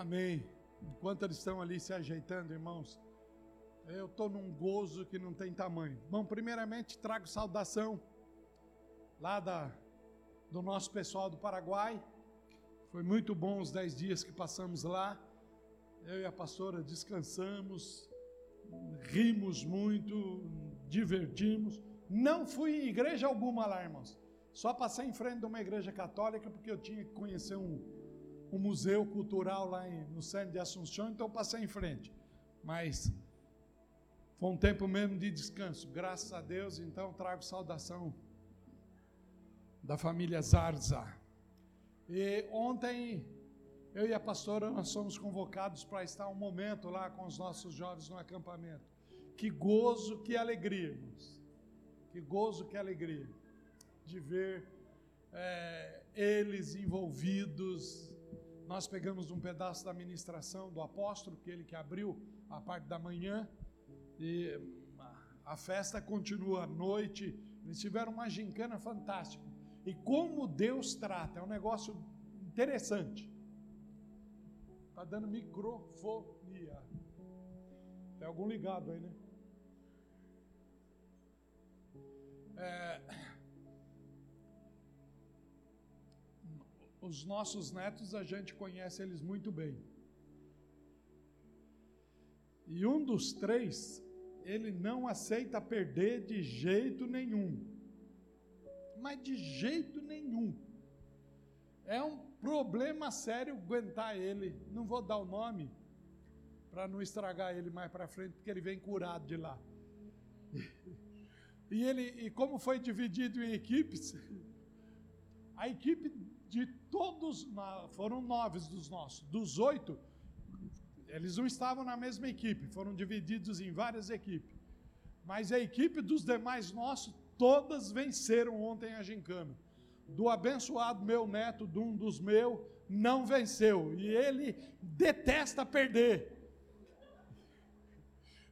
Amém. Enquanto eles estão ali se ajeitando, irmãos, eu estou num gozo que não tem tamanho. Bom, primeiramente trago saudação lá da, do nosso pessoal do Paraguai. Foi muito bom os dez dias que passamos lá. Eu e a pastora descansamos, rimos muito, divertimos. Não fui em igreja alguma lá, irmãos. Só passei em frente de uma igreja católica porque eu tinha que conhecer um, um museu cultural lá em, no centro de Assunção, então passei em frente. Mas foi um tempo mesmo de descanso, graças a Deus. Então trago saudação da família Zarza. E ontem eu e a pastora nós somos convocados para estar um momento lá com os nossos jovens no acampamento. Que gozo, que alegria, irmãos. Que gozo, que alegria de ver é, eles envolvidos. Nós pegamos um pedaço da ministração do apóstolo, que ele que abriu a parte da manhã, e a festa continua à noite. Eles tiveram uma gincana fantástica. E como Deus trata, é um negócio interessante. Está dando microfonia. Tem algum ligado aí, né? É, os nossos netos, a gente conhece eles muito bem. E um dos três, ele não aceita perder de jeito nenhum. Mas de jeito nenhum. É um problema sério aguentar ele. Não vou dar o nome para não estragar ele mais para frente, porque ele vem curado de lá. E ele, e como foi dividido em equipes, a equipe de todos, foram nove dos nossos, dos oito, eles não estavam na mesma equipe, foram divididos em várias equipes. Mas a equipe dos demais nossos, todas venceram ontem a gincana. Do abençoado meu neto, de um dos meus, não venceu. E ele detesta perder.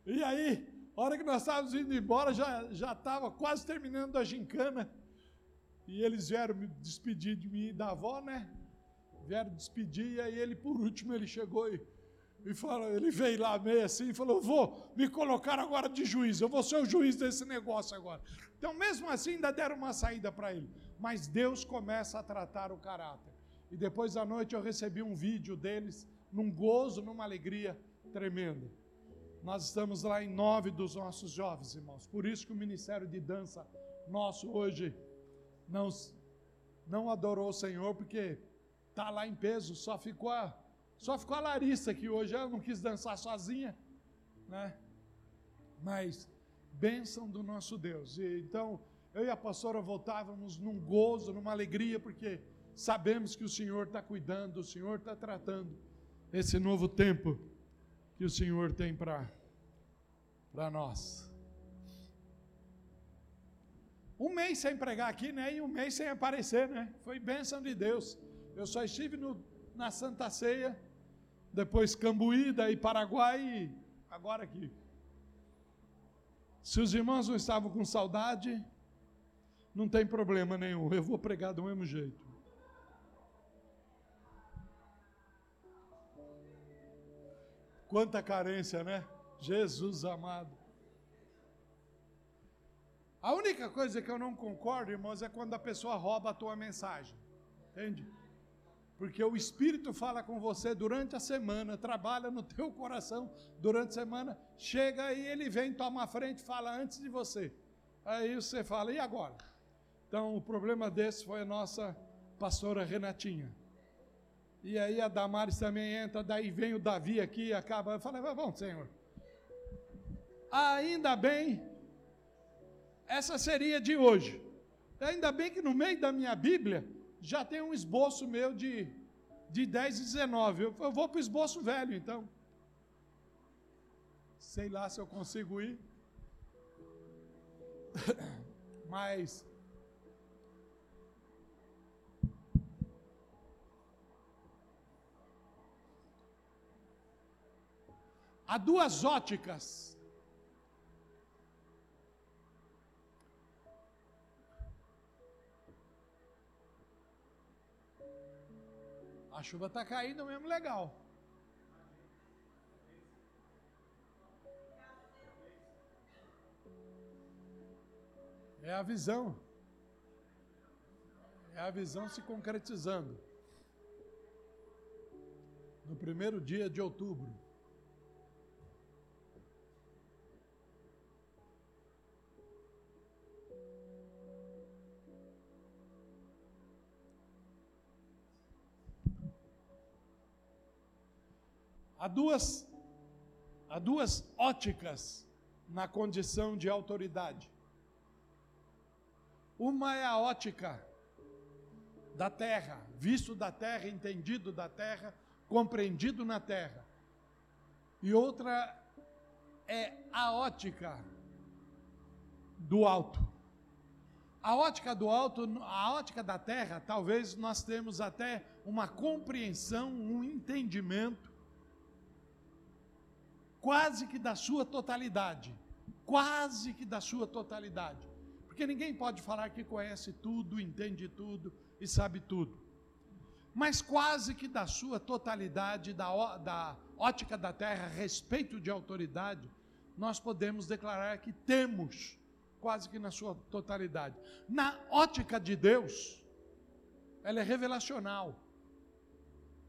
E aí, a hora que nós estávamos indo embora, já estava quase terminando a gincana. E eles vieram me despedir de mim e da avó, né? Vieram despedir, e aí ele, por último, ele chegou e, e falou, ele veio lá meio assim e falou: vou me colocar agora de juiz, eu vou ser o juiz desse negócio agora. Então, mesmo assim, ainda deram uma saída para ele. Mas Deus começa a tratar o caráter. E depois da noite eu recebi um vídeo deles, num gozo, numa alegria tremenda. Nós estamos lá em nove dos nossos jovens, irmãos. Por isso que o Ministério de Dança nosso hoje não, não adorou o Senhor porque está lá em peso, só ficou a, só ficou a Larissa que hoje ela não quis dançar sozinha, né? Mas bênção do nosso Deus. E, então, eu e a pastora voltávamos num gozo, numa alegria, porque sabemos que o Senhor está cuidando, o Senhor está tratando esse novo tempo que o Senhor tem para nós. Um mês sem pregar aqui, né? E um mês sem aparecer, né? Foi bênção de Deus. Eu só estive no, na Santa Ceia, depois Cambuí, daí Paraguai e agora aqui. Se os irmãos não estavam com saudade, não tem problema nenhum, eu vou pregar do mesmo jeito. Quanta carência, né? Jesus amado. A única coisa que eu não concordo, irmãos, é quando a pessoa rouba a tua mensagem. Entende? Porque o Espírito fala com você durante a semana, trabalha no teu coração durante a semana, chega e ele vem, toma a frente, fala antes de você. Aí você fala, e agora? Então o problema desse foi a nossa pastora Renatinha. E aí a Damares também entra, daí vem o Davi aqui acaba. Eu falei, bom, Senhor. Ainda bem essa seria de hoje. Ainda bem que no meio da minha Bíblia já tem um esboço meu de, de 10 e 19. Eu, eu vou para o esboço velho, então. Sei lá se eu consigo ir. Mas. Há duas óticas A chuva está caindo mesmo legal. É a visão. É a visão se concretizando. No primeiro dia de outubro, Há duas, há duas óticas na condição de autoridade. Uma é a ótica da terra, visto da terra, entendido da terra, compreendido na terra. E outra é a ótica do alto. A ótica do alto, a ótica da terra, talvez nós temos até uma compreensão, um entendimento quase que da sua totalidade. Quase que da sua totalidade. Porque ninguém pode falar que conhece tudo, entende tudo e sabe tudo. Mas quase que da sua totalidade, da, da ótica da terra, respeito de autoridade, nós podemos declarar que temos, quase que na sua totalidade. Na ótica de Deus, ela é revelacional.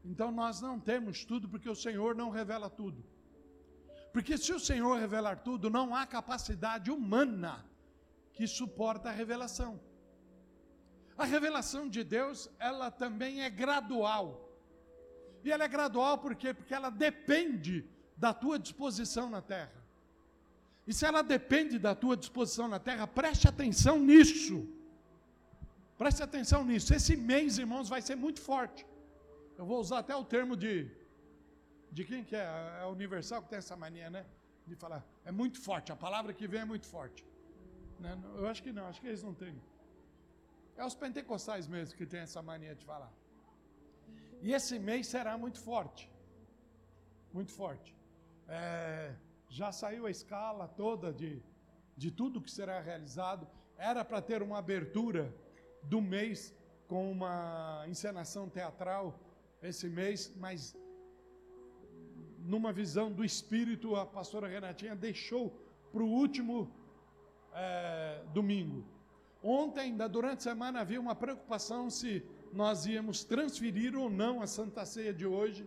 Então nós não temos tudo, porque o Senhor não revela tudo. Porque se o Senhor revelar tudo, não há capacidade humana que suporta a revelação. A revelação de Deus, ela também é gradual. E ela é gradual por quê? Porque ela depende da tua disposição na terra. E se ela depende da tua disposição na terra, preste atenção nisso. Preste atenção nisso. Esse mês, irmãos, vai ser muito forte. Eu vou usar até o termo de de quem que é? É Universal que tem essa mania, né? De falar, é muito forte, a palavra que vem é muito forte. Né? Eu acho que não, acho que eles não têm. É os pentecostais mesmo que tem essa mania de falar. E esse mês será muito forte. Muito forte. É, já saiu a escala toda de, de tudo que será realizado. Era para ter uma abertura do mês com uma encenação teatral esse mês, mas numa visão do Espírito, a pastora Renatinha deixou para o último é, domingo. Ontem, durante a semana, havia uma preocupação se nós íamos transferir ou não a Santa Ceia de hoje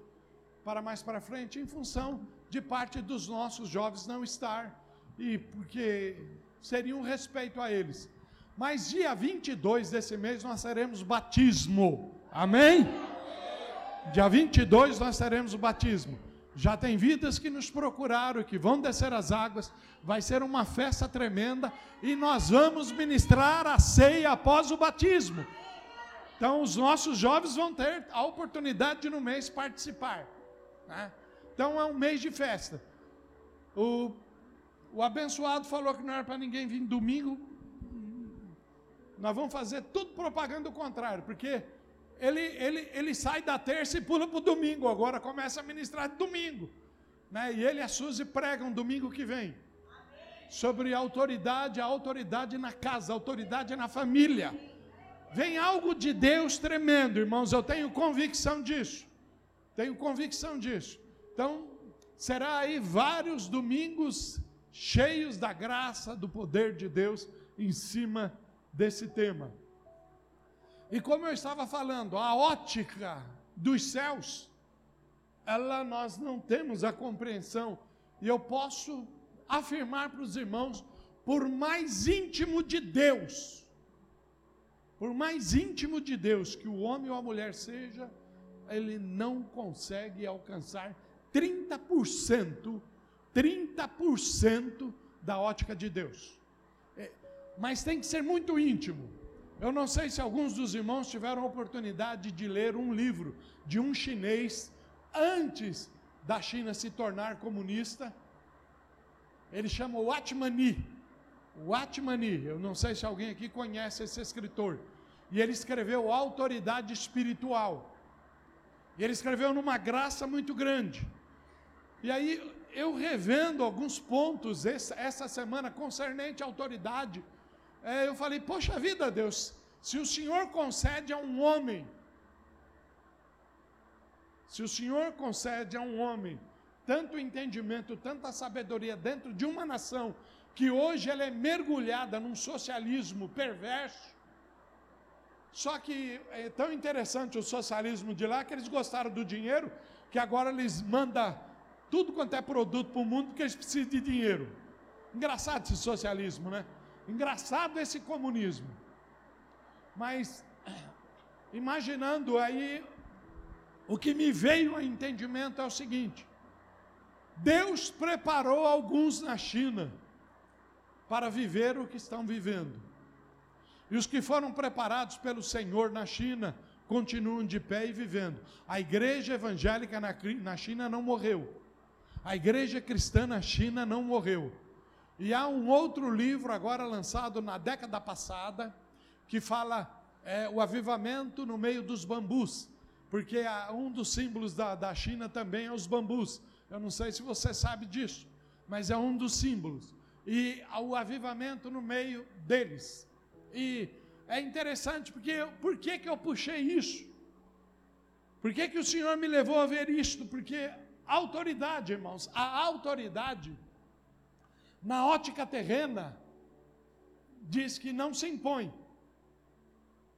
para mais para frente, em função de parte dos nossos jovens não estar, e porque seria um respeito a eles. Mas dia 22 desse mês nós teremos batismo. Amém? Dia 22 nós teremos o batismo. Já tem vidas que nos procuraram, que vão descer as águas, vai ser uma festa tremenda e nós vamos ministrar a ceia após o batismo. Então, os nossos jovens vão ter a oportunidade de no mês participar. Né? Então, é um mês de festa. O, o abençoado falou que não era para ninguém vir domingo. Nós vamos fazer tudo propaganda do contrário, porque ele, ele, ele sai da terça e pula para o domingo, agora começa a ministrar domingo. Né? E ele e a Suzy pregam domingo que vem. Sobre autoridade, a autoridade na casa, a autoridade na família. Vem algo de Deus tremendo, irmãos, eu tenho convicção disso. Tenho convicção disso. Então, será aí vários domingos cheios da graça, do poder de Deus em cima desse tema. E como eu estava falando, a ótica dos céus, ela nós não temos a compreensão. E eu posso afirmar para os irmãos, por mais íntimo de Deus, por mais íntimo de Deus que o homem ou a mulher seja, ele não consegue alcançar 30%, 30% da ótica de Deus. É, mas tem que ser muito íntimo. Eu não sei se alguns dos irmãos tiveram a oportunidade de ler um livro de um chinês antes da China se tornar comunista. Ele chama Watmani. Watmani, eu não sei se alguém aqui conhece esse escritor. E ele escreveu Autoridade Espiritual. E ele escreveu numa graça muito grande. E aí, eu revendo alguns pontos essa, essa semana concernente à autoridade é, eu falei, poxa vida, Deus, se o Senhor concede a um homem, se o Senhor concede a um homem tanto entendimento, tanta sabedoria dentro de uma nação que hoje ela é mergulhada num socialismo perverso. Só que é tão interessante o socialismo de lá que eles gostaram do dinheiro, que agora eles mandam tudo quanto é produto para o mundo porque eles precisam de dinheiro. Engraçado esse socialismo, né? Engraçado esse comunismo. Mas, imaginando aí, o que me veio a entendimento é o seguinte: Deus preparou alguns na China para viver o que estão vivendo. E os que foram preparados pelo Senhor na China continuam de pé e vivendo. A igreja evangélica na, China não morreu. A igreja cristã na China não morreu. E há um outro livro agora lançado na década passada que fala é, o avivamento no meio dos bambus, porque um dos símbolos da, da China também é os bambus. Eu não sei se você sabe disso, mas é um dos símbolos. E o avivamento no meio deles. E é interessante porque por que, que eu puxei isso? Por que, que o Senhor me levou a ver isto? Porque a autoridade, irmãos, a autoridade, na ótica terrena, diz que não se impõe,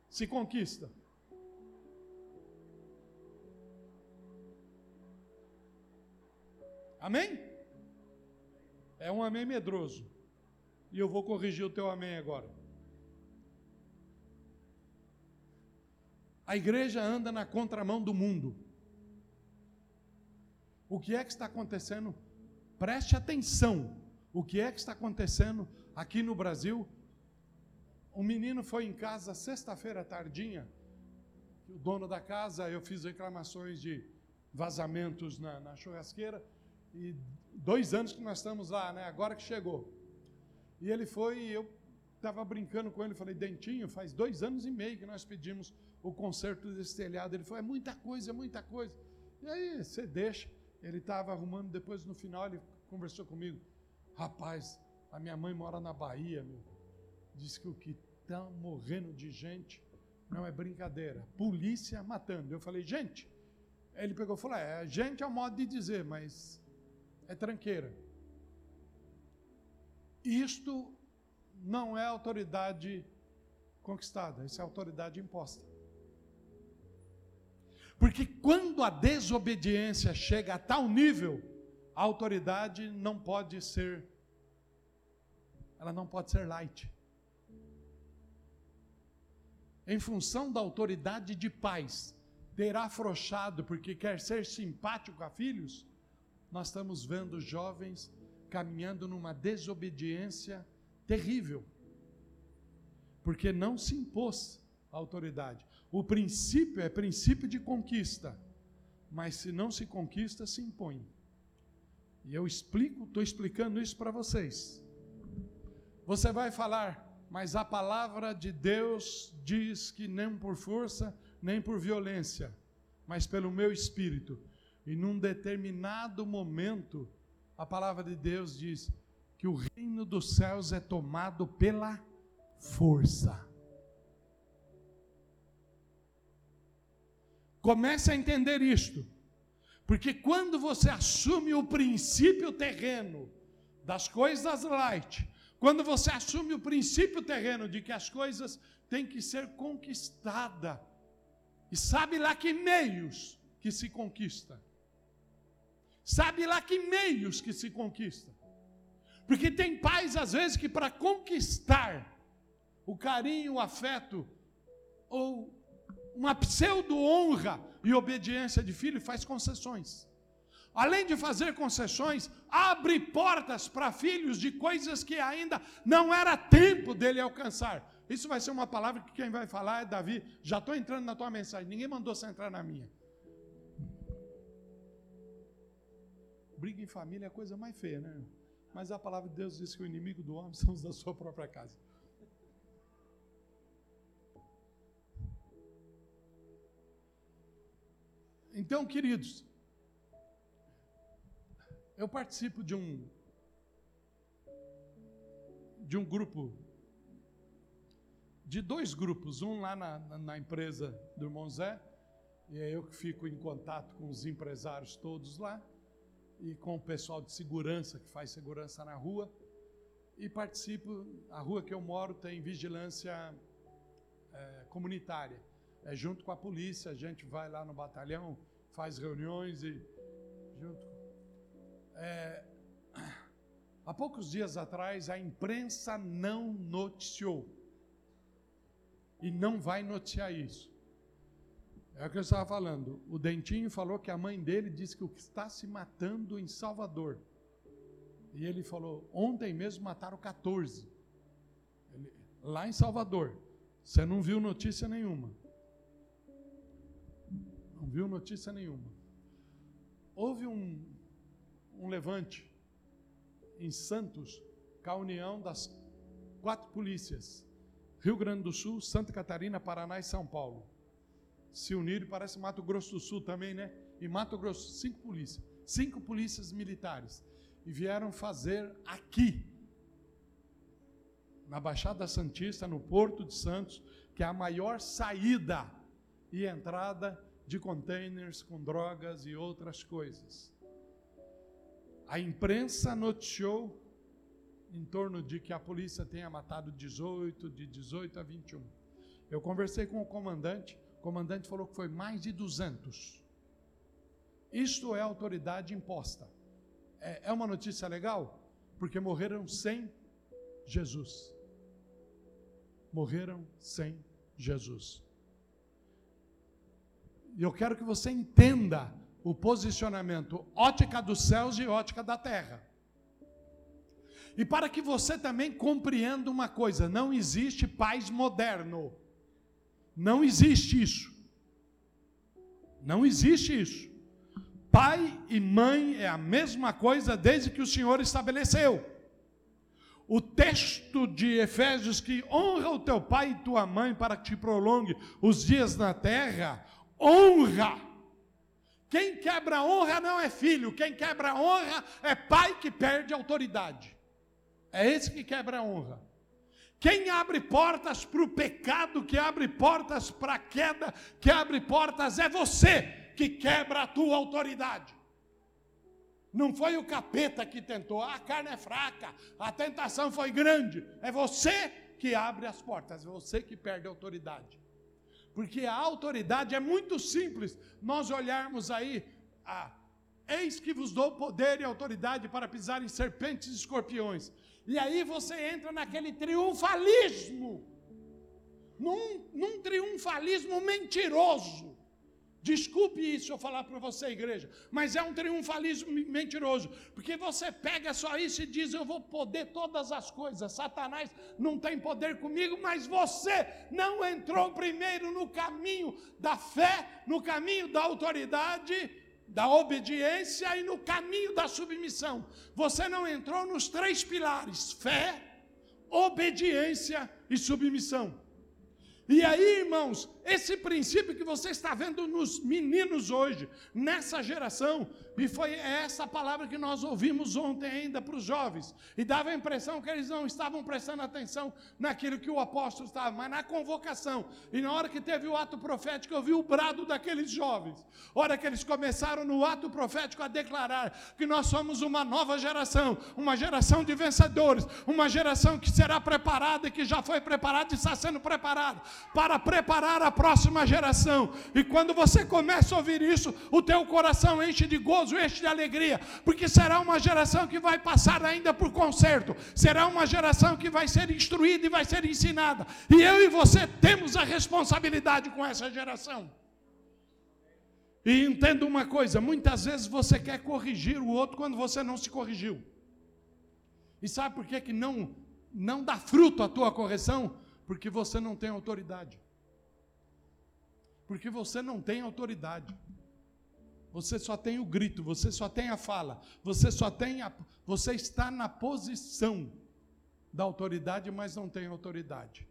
se conquista. Amém? É um amém medroso. E eu vou corrigir o teu amém agora. A igreja anda na contramão do mundo. O que é que está acontecendo? Preste atenção. O que é que está acontecendo aqui no Brasil? Um menino foi em casa sexta-feira tardinha. O dono da casa, eu fiz reclamações de vazamentos na, na churrasqueira. E dois anos que nós estamos lá, né? Agora que chegou. E ele foi eu estava brincando com ele, falei, Dentinho, faz dois anos e meio que nós pedimos o conserto desse telhado. Ele falou, é muita coisa, é muita coisa. E aí, você deixa. Ele estava arrumando, depois no final ele conversou comigo. Rapaz, a minha mãe mora na Bahia, meu. Diz que o que está morrendo de gente não é brincadeira. Polícia matando. Eu falei, gente. Ele pegou e falou: é, gente é o modo de dizer, mas é tranqueira. Isto não é autoridade conquistada, isso é autoridade imposta. Porque quando a desobediência chega a tal nível, a autoridade não pode ser ela não pode ser light. Em função da autoridade de pais ter afrouxado porque quer ser simpático a filhos, nós estamos vendo jovens caminhando numa desobediência terrível, porque não se impôs a autoridade. O princípio é princípio de conquista, mas se não se conquista, se impõe. E eu explico, estou explicando isso para vocês. Você vai falar, mas a palavra de Deus diz que nem por força, nem por violência, mas pelo meu espírito. E num determinado momento, a palavra de Deus diz que o reino dos céus é tomado pela força. Comece a entender isto. Porque quando você assume o princípio terreno das coisas light, quando você assume o princípio terreno de que as coisas têm que ser conquistadas, e sabe lá que meios que se conquista. Sabe lá que meios que se conquista. Porque tem pais, às vezes, que para conquistar o carinho, o afeto, ou uma pseudo-honra e obediência de filho, faz concessões. Além de fazer concessões, abre portas para filhos de coisas que ainda não era tempo dele alcançar. Isso vai ser uma palavra que quem vai falar é Davi. Já estou entrando na tua mensagem, ninguém mandou você entrar na minha. Briga em família é a coisa mais feia, né? Mas a palavra de Deus diz que o inimigo do homem são os da sua própria casa. Então, queridos, eu participo de um de um grupo de dois grupos, um lá na, na, empresa do irmão Zé, e é eu que fico em contato com os empresários todos lá, e com o pessoal de segurança, que faz segurança na rua. e participo. A rua que eu moro tem vigilância é, comunitária. É junto com a polícia, a gente vai lá no batalhão, faz reuniões e junto. É, há poucos dias atrás a imprensa não noticiou e não vai noticiar isso. É o que eu estava falando. O Dentinho falou que a mãe dele disse que o que está se matando em Salvador. E ele falou: ontem mesmo mataram 14. Ele, lá em Salvador. Você não viu notícia nenhuma. Não viu notícia nenhuma. Houve um, um levante em Santos, com a união das quatro polícias: Rio Grande do Sul, Santa Catarina, Paraná e São Paulo. Se uniram, parece Mato Grosso do Sul também, né? E Mato Grosso, cinco polícias, cinco polícias militares e vieram fazer aqui, na Baixada Santista, no Porto de Santos, que é a maior saída e entrada de containers com drogas e outras coisas. A imprensa noticiou em torno de que a polícia tenha matado 18, de 18 a 21. Eu conversei com o comandante, o comandante falou que foi mais de 200. Isto é autoridade imposta é, é uma notícia legal? Porque morreram sem Jesus. Morreram sem Jesus. E eu quero que você entenda o posicionamento ótica dos céus e ótica da terra. E para que você também compreenda uma coisa: não existe paz moderno. Não existe isso. Não existe isso. Pai e mãe é a mesma coisa desde que o Senhor estabeleceu. O texto de Efésios que honra o teu pai e tua mãe para que te prolongue os dias na terra, honra. Quem quebra honra não é filho, quem quebra honra é pai que perde autoridade. É esse que quebra honra. Quem abre portas para o pecado, que abre portas para a queda, que abre portas é você que quebra a tua autoridade. Não foi o capeta que tentou, a carne é fraca, a tentação foi grande. É você que abre as portas, é você que perde a autoridade. Porque a autoridade é muito simples. Nós olharmos aí, ah, eis que vos dou poder e autoridade para pisar em serpentes e escorpiões. E aí você entra naquele triunfalismo, num, num triunfalismo mentiroso Desculpe isso eu falar para você, igreja, mas é um triunfalismo mentiroso, porque você pega só isso e diz: Eu vou poder todas as coisas. Satanás não tem poder comigo, mas você não entrou primeiro no caminho da fé, no caminho da autoridade, da obediência e no caminho da submissão. Você não entrou nos três pilares: fé, obediência e submissão. E aí, irmãos, esse princípio que você está vendo nos meninos hoje, nessa geração, e foi essa palavra que nós ouvimos ontem ainda para os jovens, e dava a impressão que eles não estavam prestando atenção naquilo que o apóstolo estava, mas na convocação. E na hora que teve o ato profético, eu vi o brado daqueles jovens. Hora que eles começaram no ato profético a declarar que nós somos uma nova geração, uma geração de vencedores, uma geração que será preparada e que já foi preparada e está sendo preparada para preparar a próxima geração. E quando você começa a ouvir isso, o teu coração enche de gozo, enche de alegria, porque será uma geração que vai passar ainda por conserto, será uma geração que vai ser instruída e vai ser ensinada. E eu e você temos a responsabilidade com essa geração. E entenda uma coisa: muitas vezes você quer corrigir o outro quando você não se corrigiu. E sabe por que, que não, não dá fruto a tua correção? Porque você não tem autoridade. Porque você não tem autoridade. Você só tem o grito, você só tem a fala, você só tem a, você está na posição da autoridade, mas não tem autoridade.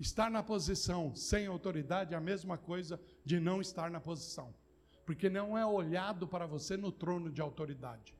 Estar na posição sem autoridade é a mesma coisa de não estar na posição, porque não é olhado para você no trono de autoridade.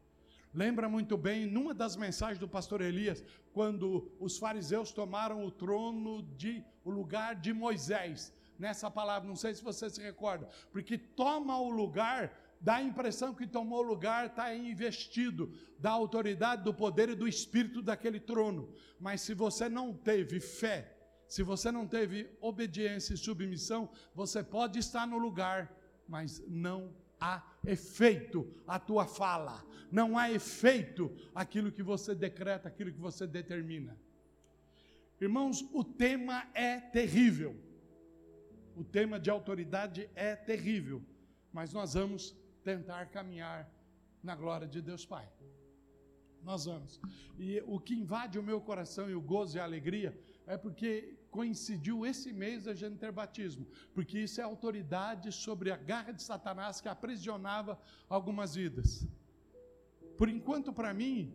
Lembra muito bem, numa das mensagens do pastor Elias, quando os fariseus tomaram o trono de o lugar de Moisés. Nessa palavra, não sei se você se recorda, porque toma o lugar dá a impressão que tomou lugar, está investido da autoridade, do poder e do espírito daquele trono. Mas se você não teve fé, se você não teve obediência e submissão, você pode estar no lugar, mas não há efeito a tua fala, não há efeito aquilo que você decreta, aquilo que você determina. Irmãos, o tema é terrível. O tema de autoridade é terrível, mas nós vamos tentar caminhar na glória de Deus Pai. Nós vamos. E o que invade o meu coração e o gozo e a alegria é porque coincidiu esse mês a gente ter batismo, porque isso é autoridade sobre a garra de Satanás que aprisionava algumas vidas. Por enquanto, para mim,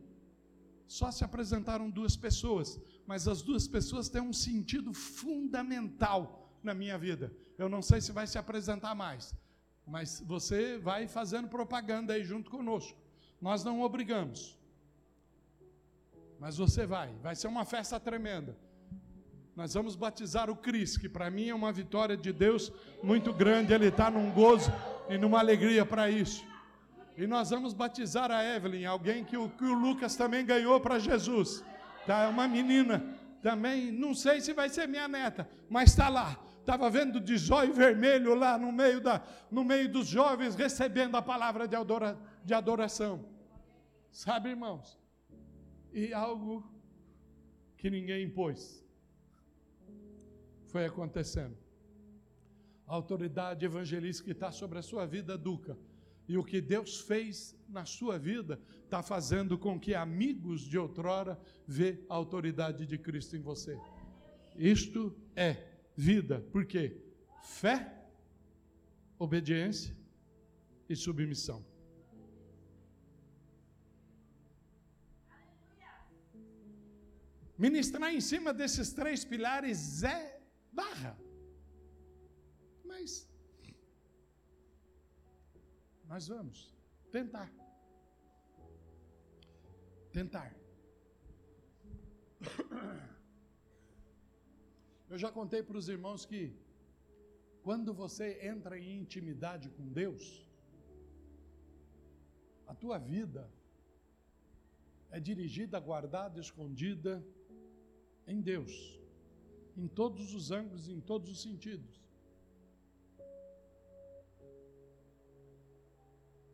só se apresentaram duas pessoas, mas as duas pessoas têm um sentido fundamental na minha vida. Eu não sei se vai se apresentar mais, mas você vai fazendo propaganda aí junto conosco. Nós não obrigamos. Mas você vai, vai ser uma festa tremenda. Nós vamos batizar o Cris, que para mim é uma vitória de Deus muito grande. Ele está num gozo e numa alegria para isso. E nós vamos batizar a Evelyn, alguém que o, que o Lucas também ganhou para Jesus. Tá, é uma menina também, não sei se vai ser minha neta, mas está lá. Estava vendo de zóio vermelho lá no meio, da, no meio dos jovens recebendo a palavra de, adora, de adoração. Sabe, irmãos? E algo que ninguém impôs foi acontecendo. A autoridade evangelística que está sobre a sua vida, Duca e o que Deus fez na sua vida está fazendo com que amigos de outrora vê a autoridade de Cristo em você. Isto é vida. Por quê? Fé, obediência e submissão. Ministrar em cima desses três pilares é barra. Mas nós vamos tentar. Tentar. Eu já contei para os irmãos que quando você entra em intimidade com Deus, a tua vida é dirigida, guardada, escondida em Deus, em todos os ângulos, em todos os sentidos.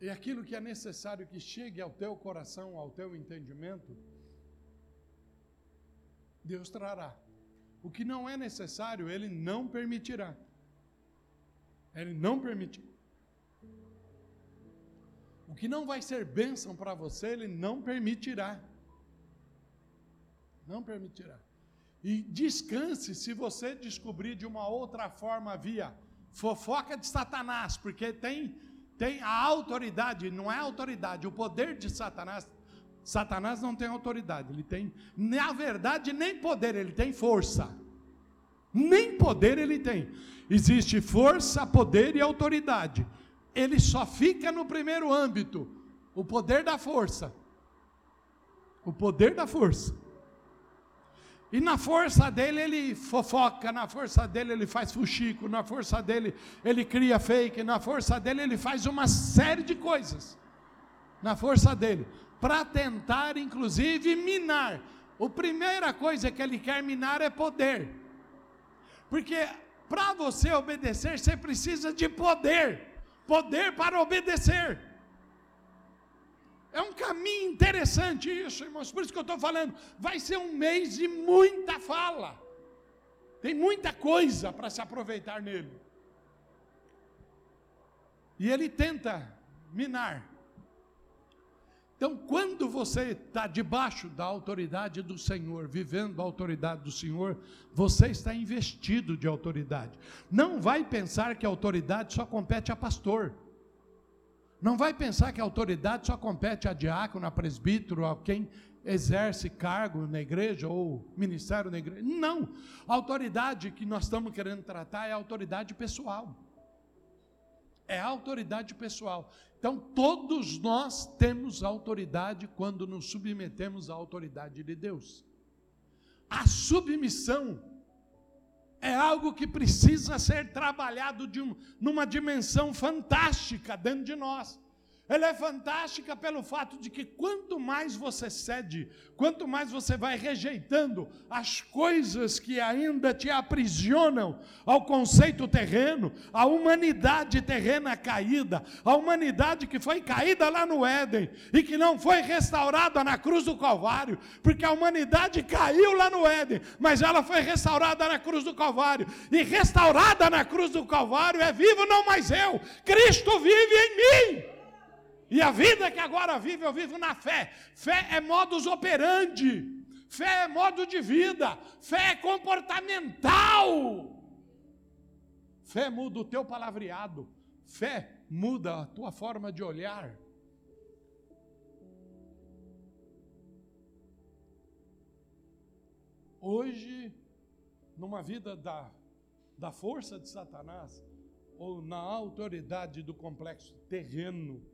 E aquilo que é necessário que chegue ao teu coração, ao teu entendimento, Deus trará. O que não é necessário, Ele não permitirá. Ele não permitirá. O que não vai ser bênção para você, Ele não permitirá. Não permitirá. E descanse se você descobrir de uma outra forma via fofoca de Satanás, porque tem tem a autoridade, não é autoridade, o poder de Satanás. Satanás não tem autoridade, ele tem, na verdade, nem poder, ele tem força. Nem poder ele tem. Existe força, poder e autoridade. Ele só fica no primeiro âmbito, o poder da força. O poder da força. E na força dele ele fofoca, na força dele ele faz fuxico, na força dele ele cria fake, na força dele ele faz uma série de coisas. Na força dele, para tentar inclusive minar. A primeira coisa que ele quer minar é poder. Porque para você obedecer, você precisa de poder. Poder para obedecer. É um caminho interessante isso, irmãos. Por isso que eu estou falando. Vai ser um mês de muita fala. Tem muita coisa para se aproveitar nele. E ele tenta minar. Então, quando você está debaixo da autoridade do Senhor, vivendo a autoridade do Senhor, você está investido de autoridade. Não vai pensar que a autoridade só compete a pastor. Não vai pensar que a autoridade só compete a diácono, a presbítero, a quem exerce cargo na igreja ou ministério na igreja. Não. A autoridade que nós estamos querendo tratar é a autoridade pessoal. É autoridade pessoal. Então, todos nós temos autoridade quando nos submetemos à autoridade de Deus. A submissão é algo que precisa ser trabalhado de um, numa dimensão fantástica dentro de nós. Ela é fantástica pelo fato de que quanto mais você cede, quanto mais você vai rejeitando as coisas que ainda te aprisionam ao conceito terreno, à humanidade terrena caída, a humanidade que foi caída lá no Éden e que não foi restaurada na cruz do Calvário, porque a humanidade caiu lá no Éden, mas ela foi restaurada na cruz do Calvário, e restaurada na cruz do Calvário é vivo não mais eu, Cristo vive em mim. E a vida que agora vive, eu vivo na fé. Fé é modus operandi. Fé é modo de vida. Fé é comportamental. Fé muda o teu palavreado. Fé muda a tua forma de olhar. Hoje, numa vida da, da força de Satanás, ou na autoridade do complexo terreno,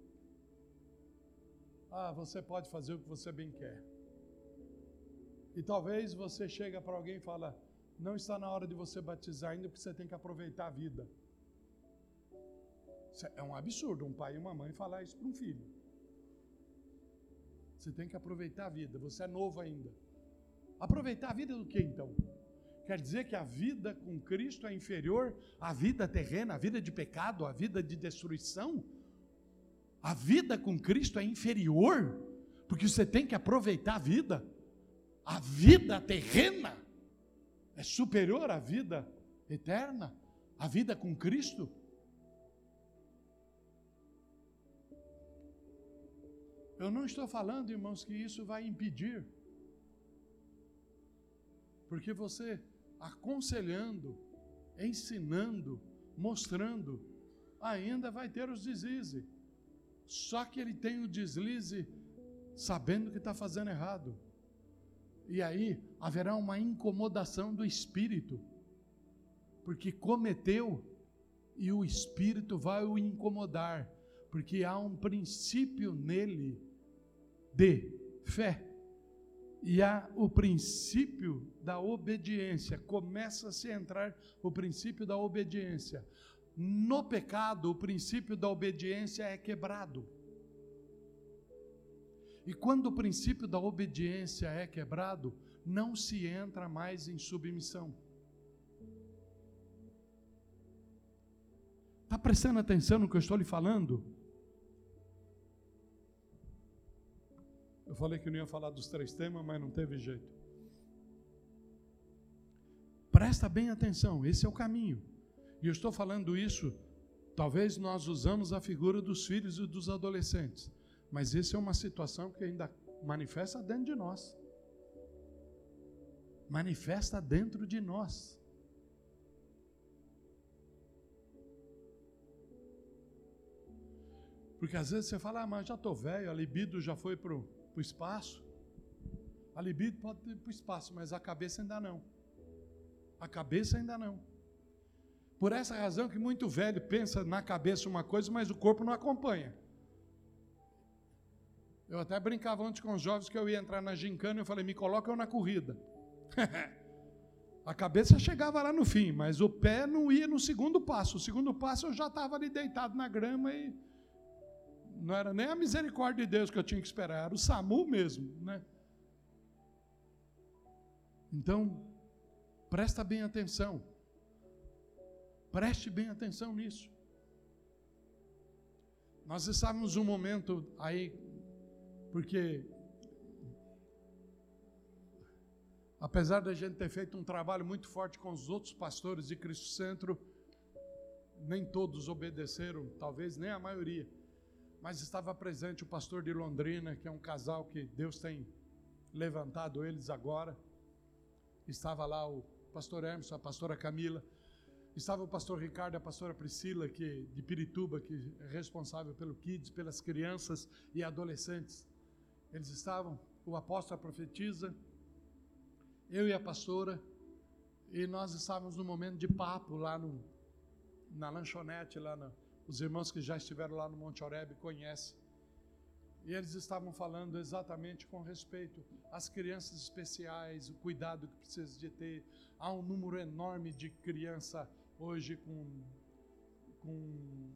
ah, você pode fazer o que você bem quer. E talvez você chega para alguém e fala, não está na hora de você batizar ainda, porque você tem que aproveitar a vida. É um absurdo um pai e uma mãe falar isso para um filho. Você tem que aproveitar a vida, você é novo ainda. Aproveitar a vida do que então? Quer dizer que a vida com Cristo é inferior à vida terrena, à vida de pecado, à vida de destruição? A vida com Cristo é inferior, porque você tem que aproveitar a vida. A vida terrena é superior à vida eterna, a vida com Cristo. Eu não estou falando, irmãos, que isso vai impedir, porque você aconselhando, ensinando, mostrando, ainda vai ter os deslizes. Só que ele tem o deslize sabendo que está fazendo errado. E aí haverá uma incomodação do espírito, porque cometeu e o espírito vai o incomodar, porque há um princípio nele de fé. E há o princípio da obediência, começa a entrar o princípio da obediência. No pecado, o princípio da obediência é quebrado. E quando o princípio da obediência é quebrado, não se entra mais em submissão. Está prestando atenção no que eu estou lhe falando? Eu falei que não ia falar dos três temas, mas não teve jeito. Presta bem atenção, esse é o caminho. E eu estou falando isso, talvez nós usamos a figura dos filhos e dos adolescentes, mas isso é uma situação que ainda manifesta dentro de nós. Manifesta dentro de nós. Porque às vezes você fala, ah, mas já estou velho, a libido já foi para o espaço. A libido pode ir para o espaço, mas a cabeça ainda não. A cabeça ainda não. Por essa razão que muito velho pensa na cabeça uma coisa, mas o corpo não acompanha. Eu até brincava antes com os jovens que eu ia entrar na gincana e eu falei, me coloca eu na corrida. a cabeça chegava lá no fim, mas o pé não ia no segundo passo. O segundo passo eu já estava ali deitado na grama e não era nem a misericórdia de Deus que eu tinha que esperar, era o SAMU mesmo, né? Então, presta bem atenção. Preste bem atenção nisso. Nós estávamos um momento aí, porque apesar da gente ter feito um trabalho muito forte com os outros pastores de Cristo Centro, nem todos obedeceram, talvez nem a maioria, mas estava presente o pastor de Londrina, que é um casal que Deus tem levantado eles agora. Estava lá o pastor Hermes, a pastora Camila. Estava o pastor Ricardo a pastora Priscila, que, de Pirituba, que é responsável pelo Kids, pelas crianças e adolescentes. Eles estavam, o apóstolo profetiza, eu e a pastora, e nós estávamos num momento de papo lá no, na lanchonete, lá no, os irmãos que já estiveram lá no Monte Oreb conhecem. E eles estavam falando exatamente com respeito às crianças especiais, o cuidado que precisa de ter. Há um número enorme de criança hoje com, com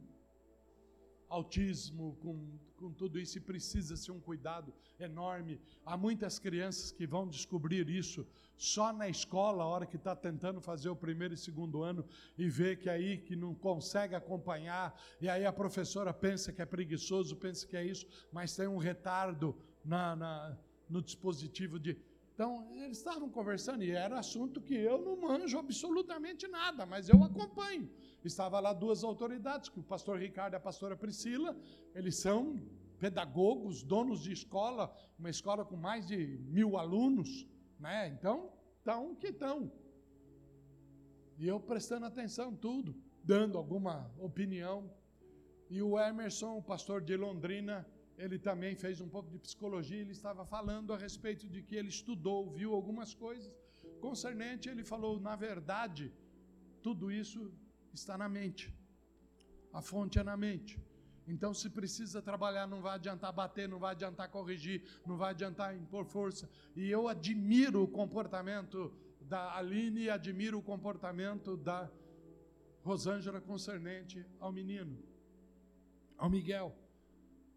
autismo, com, com tudo isso, e precisa ser um cuidado enorme. Há muitas crianças que vão descobrir isso só na escola, a hora que está tentando fazer o primeiro e segundo ano, e vê que aí que não consegue acompanhar, e aí a professora pensa que é preguiçoso, pensa que é isso, mas tem um retardo na, na no dispositivo de então, eles estavam conversando e era assunto que eu não manjo absolutamente nada, mas eu acompanho. Estava lá duas autoridades, que o pastor Ricardo e a pastora Priscila, eles são pedagogos, donos de escola, uma escola com mais de mil alunos, né? Então, estão que estão. E eu prestando atenção tudo, dando alguma opinião. E o Emerson, o pastor de Londrina, ele também fez um pouco de psicologia, ele estava falando a respeito de que ele estudou, viu algumas coisas concernente, ele falou, na verdade, tudo isso está na mente. A fonte é na mente. Então, se precisa trabalhar, não vai adiantar bater, não vai adiantar corrigir, não vai adiantar impor força. E eu admiro o comportamento da Aline e admiro o comportamento da Rosângela concernente ao menino, ao Miguel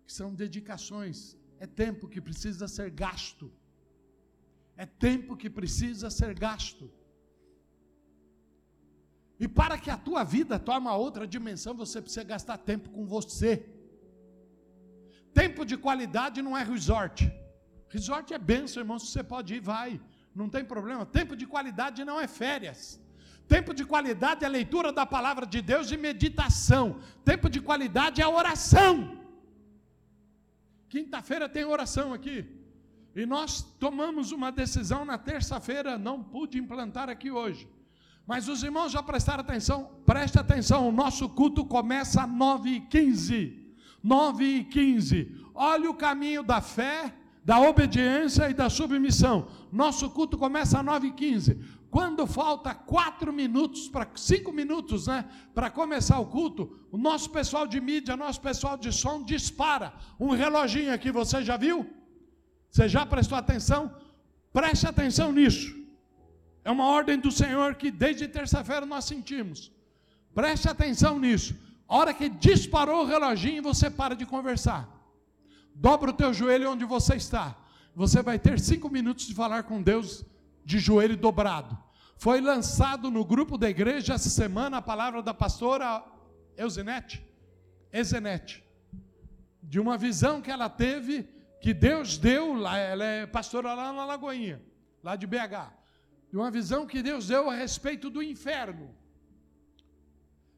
que são dedicações, é tempo que precisa ser gasto. É tempo que precisa ser gasto. E para que a tua vida tome outra dimensão, você precisa gastar tempo com você. Tempo de qualidade não é resort. Resort é benção, irmão. Se você pode ir, vai. Não tem problema. Tempo de qualidade não é férias. Tempo de qualidade é leitura da palavra de Deus e meditação. Tempo de qualidade é oração. Quinta-feira tem oração aqui. E nós tomamos uma decisão na terça-feira, não pude implantar aqui hoje. Mas os irmãos já prestaram atenção? Preste atenção, o nosso culto começa às 9h15. 9h15. Olha o caminho da fé, da obediência e da submissão. Nosso culto começa às 9h15. Quando falta quatro minutos para cinco minutos, né, para começar o culto, o nosso pessoal de mídia, nosso pessoal de som dispara um reloginho aqui. Você já viu? Você já prestou atenção? Preste atenção nisso. É uma ordem do Senhor que desde terça-feira nós sentimos. Preste atenção nisso. A hora que disparou o reloginho, você para de conversar. Dobra o teu joelho onde você está. Você vai ter cinco minutos de falar com Deus de joelho dobrado. Foi lançado no grupo da igreja essa semana a palavra da pastora Eusinete, Ezenete, de uma visão que ela teve, que Deus deu, ela é pastora lá na Lagoinha, lá de BH, de uma visão que Deus deu a respeito do inferno.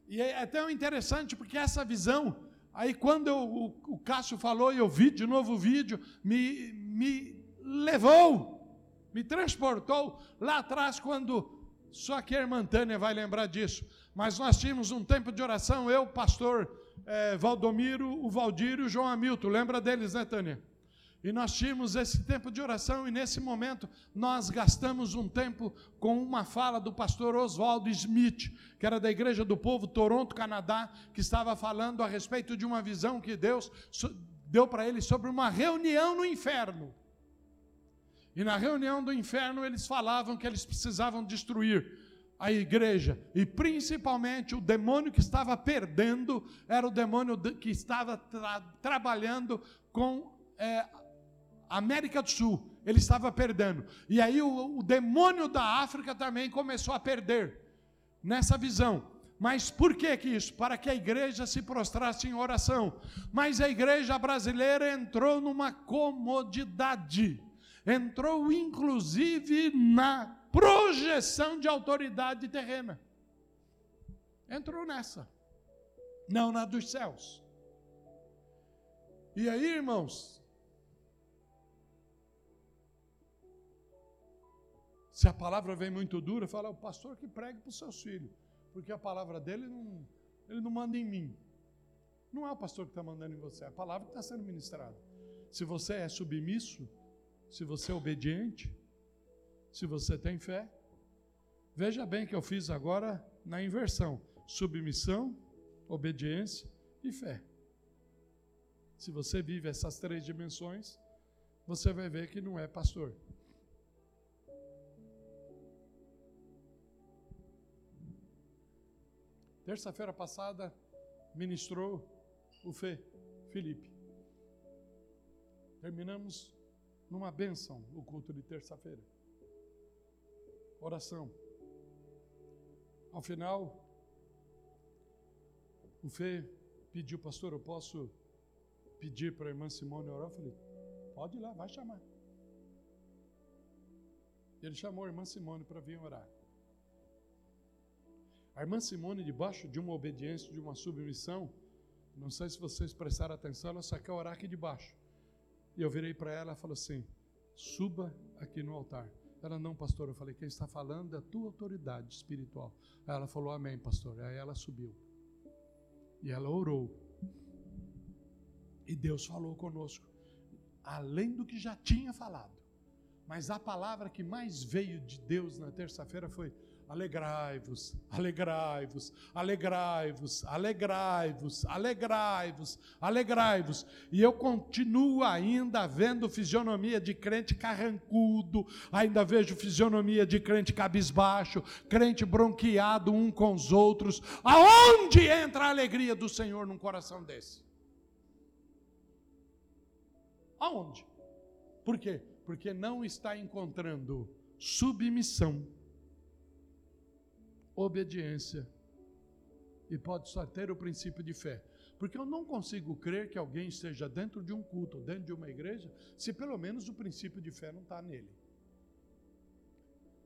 E é até interessante porque essa visão, aí quando eu, o, o Cássio falou e eu vi de novo o vídeo, me, me levou me transportou lá atrás, quando só que a irmã Tânia vai lembrar disso. Mas nós tínhamos um tempo de oração, eu, pastor é, Valdomiro, o Valdir e o João Hamilton. Lembra deles, né, Tânia? E nós tínhamos esse tempo de oração, e nesse momento nós gastamos um tempo com uma fala do pastor Oswaldo Smith, que era da Igreja do Povo, Toronto, Canadá, que estava falando a respeito de uma visão que Deus deu para ele sobre uma reunião no inferno. E na reunião do inferno eles falavam que eles precisavam destruir a igreja, e principalmente o demônio que estava perdendo era o demônio que estava tra trabalhando com é, América do Sul, ele estava perdendo, e aí o, o demônio da África também começou a perder, nessa visão. Mas por que, que isso? Para que a igreja se prostrasse em oração. Mas a igreja brasileira entrou numa comodidade entrou inclusive na projeção de autoridade terrena. Entrou nessa, não na dos céus. E aí, irmãos, se a palavra vem muito dura, fala o pastor que pregue para os seus filhos, porque a palavra dele não, ele não manda em mim. Não é o pastor que está mandando em você, é a palavra que está sendo ministrada. Se você é submisso, se você é obediente, se você tem fé. Veja bem que eu fiz agora na inversão: submissão, obediência e fé. Se você vive essas três dimensões, você vai ver que não é pastor. Terça-feira passada, ministrou o Fê, Felipe. Terminamos numa bênção o culto de terça-feira. Oração. Ao final, o Fê pediu, pastor, eu posso pedir para a irmã Simone orar? Eu falei, pode ir lá, vai chamar. Ele chamou a irmã Simone para vir orar. A irmã Simone, debaixo de uma obediência, de uma submissão, não sei se vocês prestaram atenção, ela só quer orar aqui debaixo. E eu virei para ela e falei assim: suba aqui no altar. Ela, não, pastor. Eu falei: quem está falando é a tua autoridade espiritual. Aí ela falou: amém, pastor. Aí ela subiu. E ela orou. E Deus falou conosco, além do que já tinha falado. Mas a palavra que mais veio de Deus na terça-feira foi: Alegrai-vos, alegrai-vos, alegrai-vos, alegrai-vos, alegrai-vos, alegrai-vos. E eu continuo ainda vendo fisionomia de crente carrancudo, ainda vejo fisionomia de crente cabisbaixo, crente bronqueado um com os outros. Aonde entra a alegria do Senhor num coração desse? Aonde? Por quê? Porque não está encontrando submissão obediência e pode só ter o princípio de fé. Porque eu não consigo crer que alguém esteja dentro de um culto, dentro de uma igreja, se pelo menos o princípio de fé não está nele.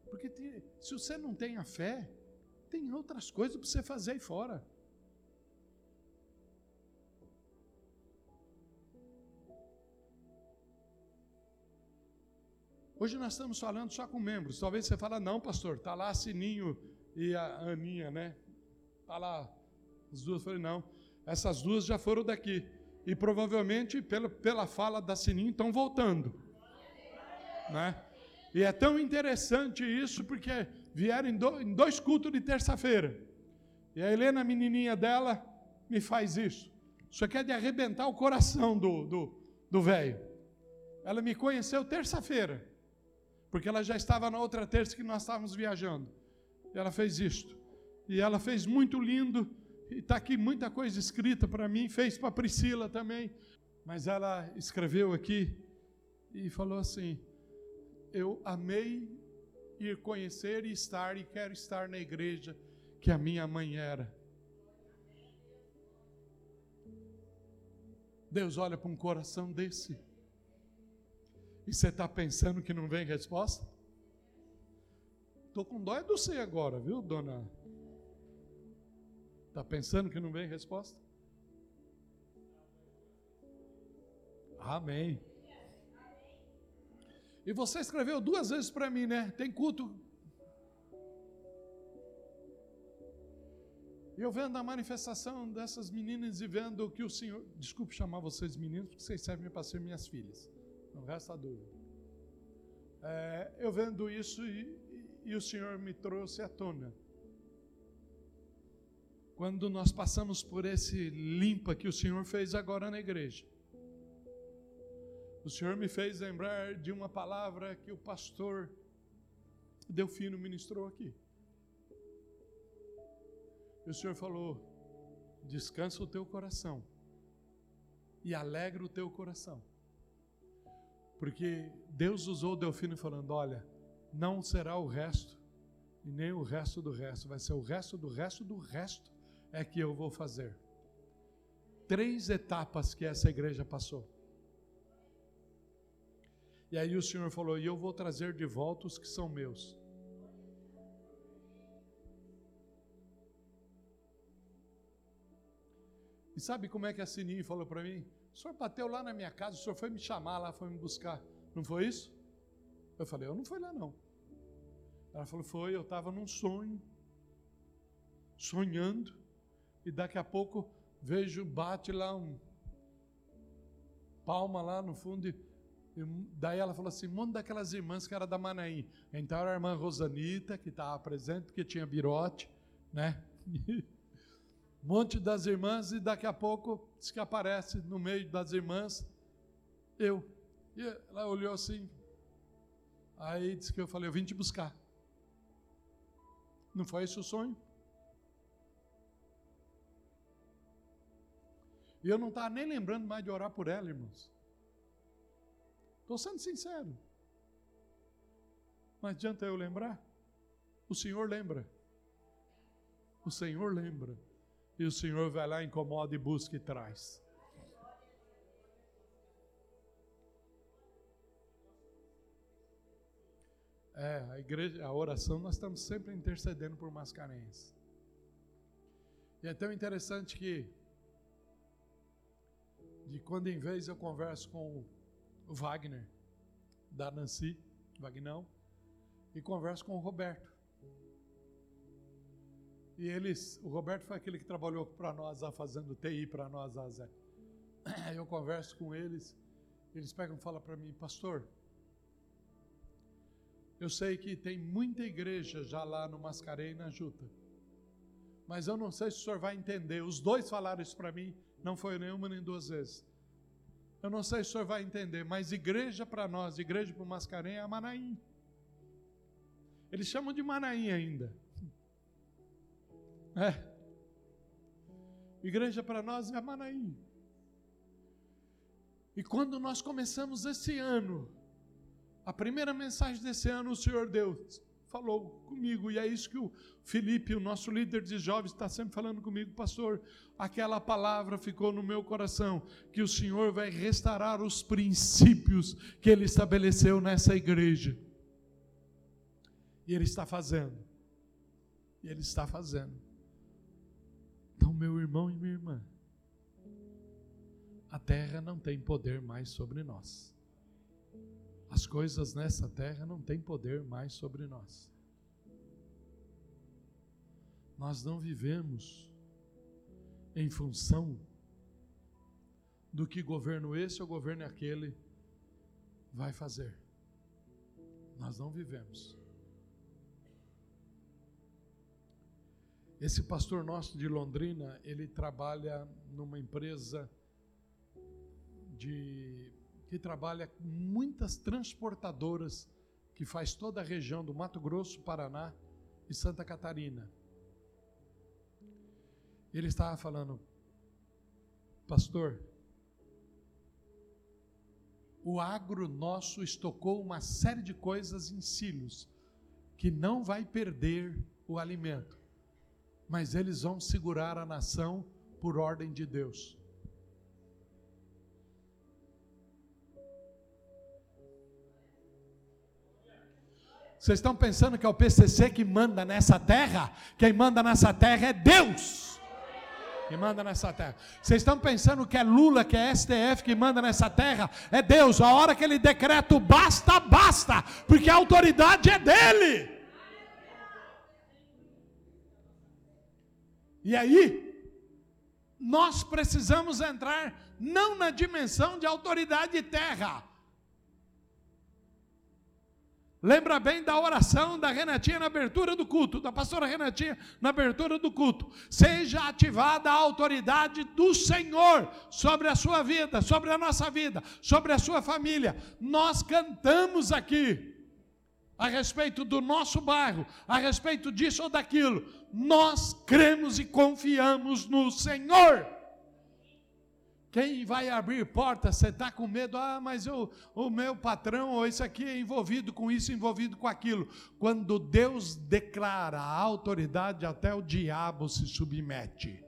Porque se você não tem a fé, tem outras coisas para você fazer aí fora. Hoje nós estamos falando só com membros. Talvez você fale, não, pastor, está lá sininho e a Aninha, né? Tá lá, as duas. Falei, não, essas duas já foram daqui. E provavelmente, pela, pela fala da Sininho, estão voltando. Né? E é tão interessante isso, porque vieram em, do, em dois cultos de terça-feira. E a Helena, a menininha dela, me faz isso. Isso aqui é de arrebentar o coração do do velho. Ela me conheceu terça-feira, porque ela já estava na outra terça que nós estávamos viajando. Ela fez isto. E ela fez muito lindo. E está aqui muita coisa escrita para mim. Fez para Priscila também. Mas ela escreveu aqui e falou assim: Eu amei ir conhecer e estar, e quero estar na igreja que a minha mãe era. Deus olha para um coração desse. E você está pensando que não vem resposta? Estou com dó é do você agora, viu, dona? Está pensando que não vem resposta? Amém. E você escreveu duas vezes para mim, né? Tem culto. Eu vendo a manifestação dessas meninas e vendo que o Senhor. Desculpe chamar vocês meninos, porque vocês servem para ser minhas filhas. Não resta dúvida. É, eu vendo isso e, e o Senhor me trouxe à tona. Quando nós passamos por esse limpa que o Senhor fez agora na igreja, o Senhor me fez lembrar de uma palavra que o pastor Delfino ministrou aqui. E o Senhor falou: descansa o teu coração e alegra o teu coração. Porque Deus usou o Delfino falando: olha, não será o resto, e nem o resto do resto, vai ser o resto do resto do resto é que eu vou fazer. Três etapas que essa igreja passou. E aí o Senhor falou: E eu vou trazer de volta os que são meus. E sabe como é que a Sininho falou para mim? O senhor bateu lá na minha casa, o senhor foi me chamar lá, foi me buscar. Não foi isso? Eu falei, eu não fui lá não. Ela falou, foi, eu estava num sonho, sonhando, e daqui a pouco vejo, bate lá um palma lá no fundo, e, e daí ela falou assim, uma daquelas irmãs que era da Manaim. Então era a irmã Rosanita, que estava presente, porque tinha birote, né? monte das irmãs, e daqui a pouco diz que aparece no meio das irmãs eu. E ela olhou assim. Aí disse que eu falei, eu vim te buscar. Não foi esse o sonho? E eu não estava nem lembrando mais de orar por ela, irmãos. Estou sendo sincero. Mas adianta eu lembrar? O Senhor lembra. O Senhor lembra. E o Senhor vai lá, incomoda e busca e traz. É, a igreja, a oração, nós estamos sempre intercedendo por Mascarenhas. E é tão interessante que, de quando em vez eu converso com o Wagner, da Nancy, Vagnão, e converso com o Roberto. E eles, o Roberto foi aquele que trabalhou para nós, fazendo TI para nós, Zé. Aí eu converso com eles, eles pegam e falam para mim, pastor, eu sei que tem muita igreja já lá no Mascarenhas e na Juta. Mas eu não sei se o senhor vai entender. Os dois falaram isso para mim, não foi nenhuma nem duas vezes. Eu não sei se o senhor vai entender, mas igreja para nós, igreja para o Mascarenhas é a Manaim. Eles chamam de Manaim ainda. É. Igreja para nós é a Manaim. E quando nós começamos esse ano, a primeira mensagem desse ano, o Senhor Deus falou comigo, e é isso que o Felipe, o nosso líder de jovens, está sempre falando comigo, pastor. Aquela palavra ficou no meu coração, que o Senhor vai restaurar os princípios que Ele estabeleceu nessa igreja. E Ele está fazendo. E Ele está fazendo. Então, meu irmão e minha irmã, a terra não tem poder mais sobre nós. As coisas nessa terra não têm poder mais sobre nós. Nós não vivemos em função do que governo esse ou governo aquele vai fazer. Nós não vivemos. Esse pastor nosso de Londrina, ele trabalha numa empresa de que trabalha com muitas transportadoras que faz toda a região do Mato Grosso, Paraná e Santa Catarina. Ele estava falando, pastor, o agro nosso estocou uma série de coisas em silos que não vai perder o alimento, mas eles vão segurar a nação por ordem de Deus. Vocês estão pensando que é o PCC que manda nessa terra? Quem manda nessa terra é Deus. Que manda nessa terra. Vocês estão pensando que é Lula, que é STF que manda nessa terra? É Deus. A hora que ele decreta basta, basta. Porque a autoridade é dele. E aí, nós precisamos entrar não na dimensão de autoridade terra, Lembra bem da oração da Renatinha na abertura do culto, da pastora Renatinha na abertura do culto. Seja ativada a autoridade do Senhor sobre a sua vida, sobre a nossa vida, sobre a sua família. Nós cantamos aqui a respeito do nosso bairro, a respeito disso ou daquilo. Nós cremos e confiamos no Senhor. Quem vai abrir porta, você está com medo, ah, mas eu, o meu patrão, ou isso aqui é envolvido com isso, envolvido com aquilo. Quando Deus declara a autoridade, até o diabo se submete.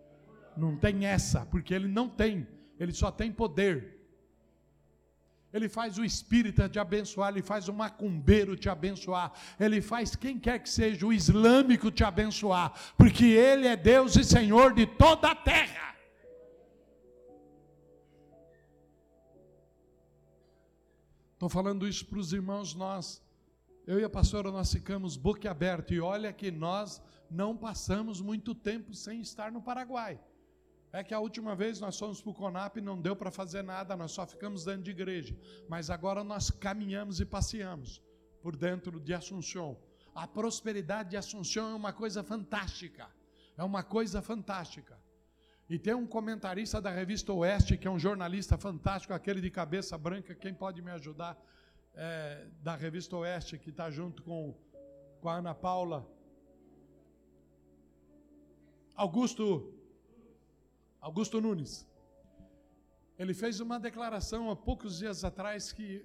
Não tem essa, porque ele não tem, ele só tem poder. Ele faz o espírita te abençoar, ele faz o macumbeiro te abençoar, ele faz quem quer que seja, o islâmico te abençoar, porque ele é Deus e Senhor de toda a terra. Estou falando isso para os irmãos, nós, eu e a pastora, nós ficamos boquiaberto, e olha que nós não passamos muito tempo sem estar no Paraguai. É que a última vez nós fomos para o Conap e não deu para fazer nada, nós só ficamos dentro de igreja. Mas agora nós caminhamos e passeamos por dentro de Assunção. A prosperidade de Assunção é uma coisa fantástica. É uma coisa fantástica. E tem um comentarista da revista Oeste, que é um jornalista fantástico, aquele de cabeça branca, quem pode me ajudar, é, da revista Oeste, que está junto com, com a Ana Paula. Augusto, Augusto Nunes. Ele fez uma declaração há poucos dias atrás que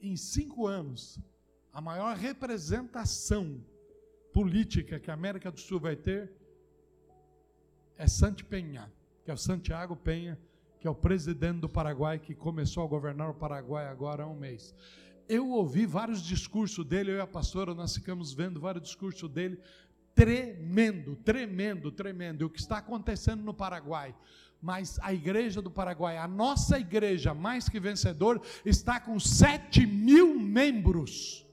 em cinco anos a maior representação política que a América do Sul vai ter é Santi Penha, que é o Santiago Penha, que é o presidente do Paraguai, que começou a governar o Paraguai agora há um mês. Eu ouvi vários discursos dele, eu e a pastora, nós ficamos vendo vários discursos dele, tremendo, tremendo, tremendo. E o que está acontecendo no Paraguai? Mas a igreja do Paraguai, a nossa igreja mais que vencedor, está com 7 mil membros.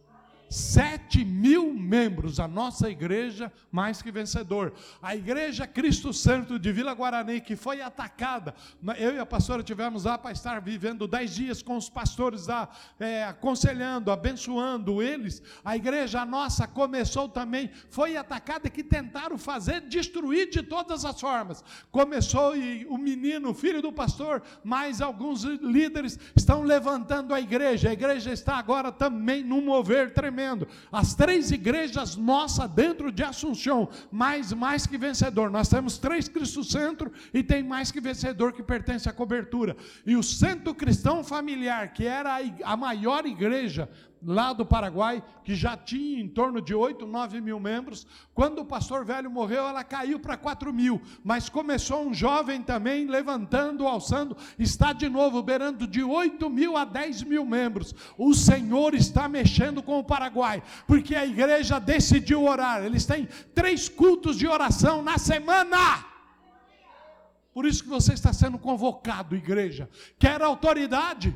7 mil membros, a nossa igreja mais que vencedor. A igreja Cristo Santo de Vila Guarani, que foi atacada, eu e a pastora tivemos lá para estar vivendo 10 dias com os pastores lá, é, aconselhando, abençoando eles. A igreja nossa começou também, foi atacada, que tentaram fazer, destruir de todas as formas. Começou e o menino, filho do pastor, mais alguns líderes estão levantando a igreja. A igreja está agora também num mover tremendo tremendo. As três igrejas nossas dentro de Assunção, mais, mais que vencedor. Nós temos três Cristo Centro e tem mais que vencedor que pertence à cobertura. E o Centro Cristão Familiar, que era a, maior igreja lá do Paraguai, que já tinha em torno de 8, 9 mil membros. Quando o pastor velho morreu, ela caiu para 4 mil. Mas começou um jovem também, levantando, alçando, está de novo beirando de 8 mil a 10 mil membros. O Senhor está mexendo com o Paraguai, porque a igreja decidiu orar. Eles têm três cultos de oração na semana. Por isso que você está sendo convocado, igreja. Quer autoridade?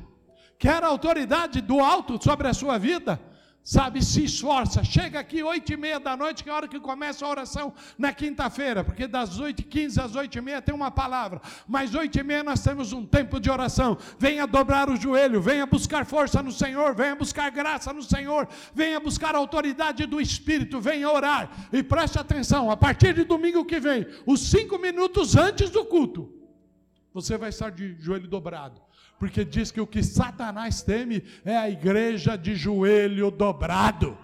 quer autoridade do alto sobre a sua vida, sabe, se esforça. Chega aqui oito e meia da noite, que é a hora que começa a oração na quinta-feira, porque das oito e quinze às oito e meia tem uma palavra, mas oito e meia nós temos um tempo de oração. Venha dobrar o joelho, venha buscar força no Senhor, venha buscar graça no Senhor, venha buscar autoridade do Espírito, venha orar. E preste atenção, a partir de domingo que vem, os cinco minutos antes do culto, você vai estar de joelho dobrado porque diz que o que Satanás teme é a igreja de joelho dobrado.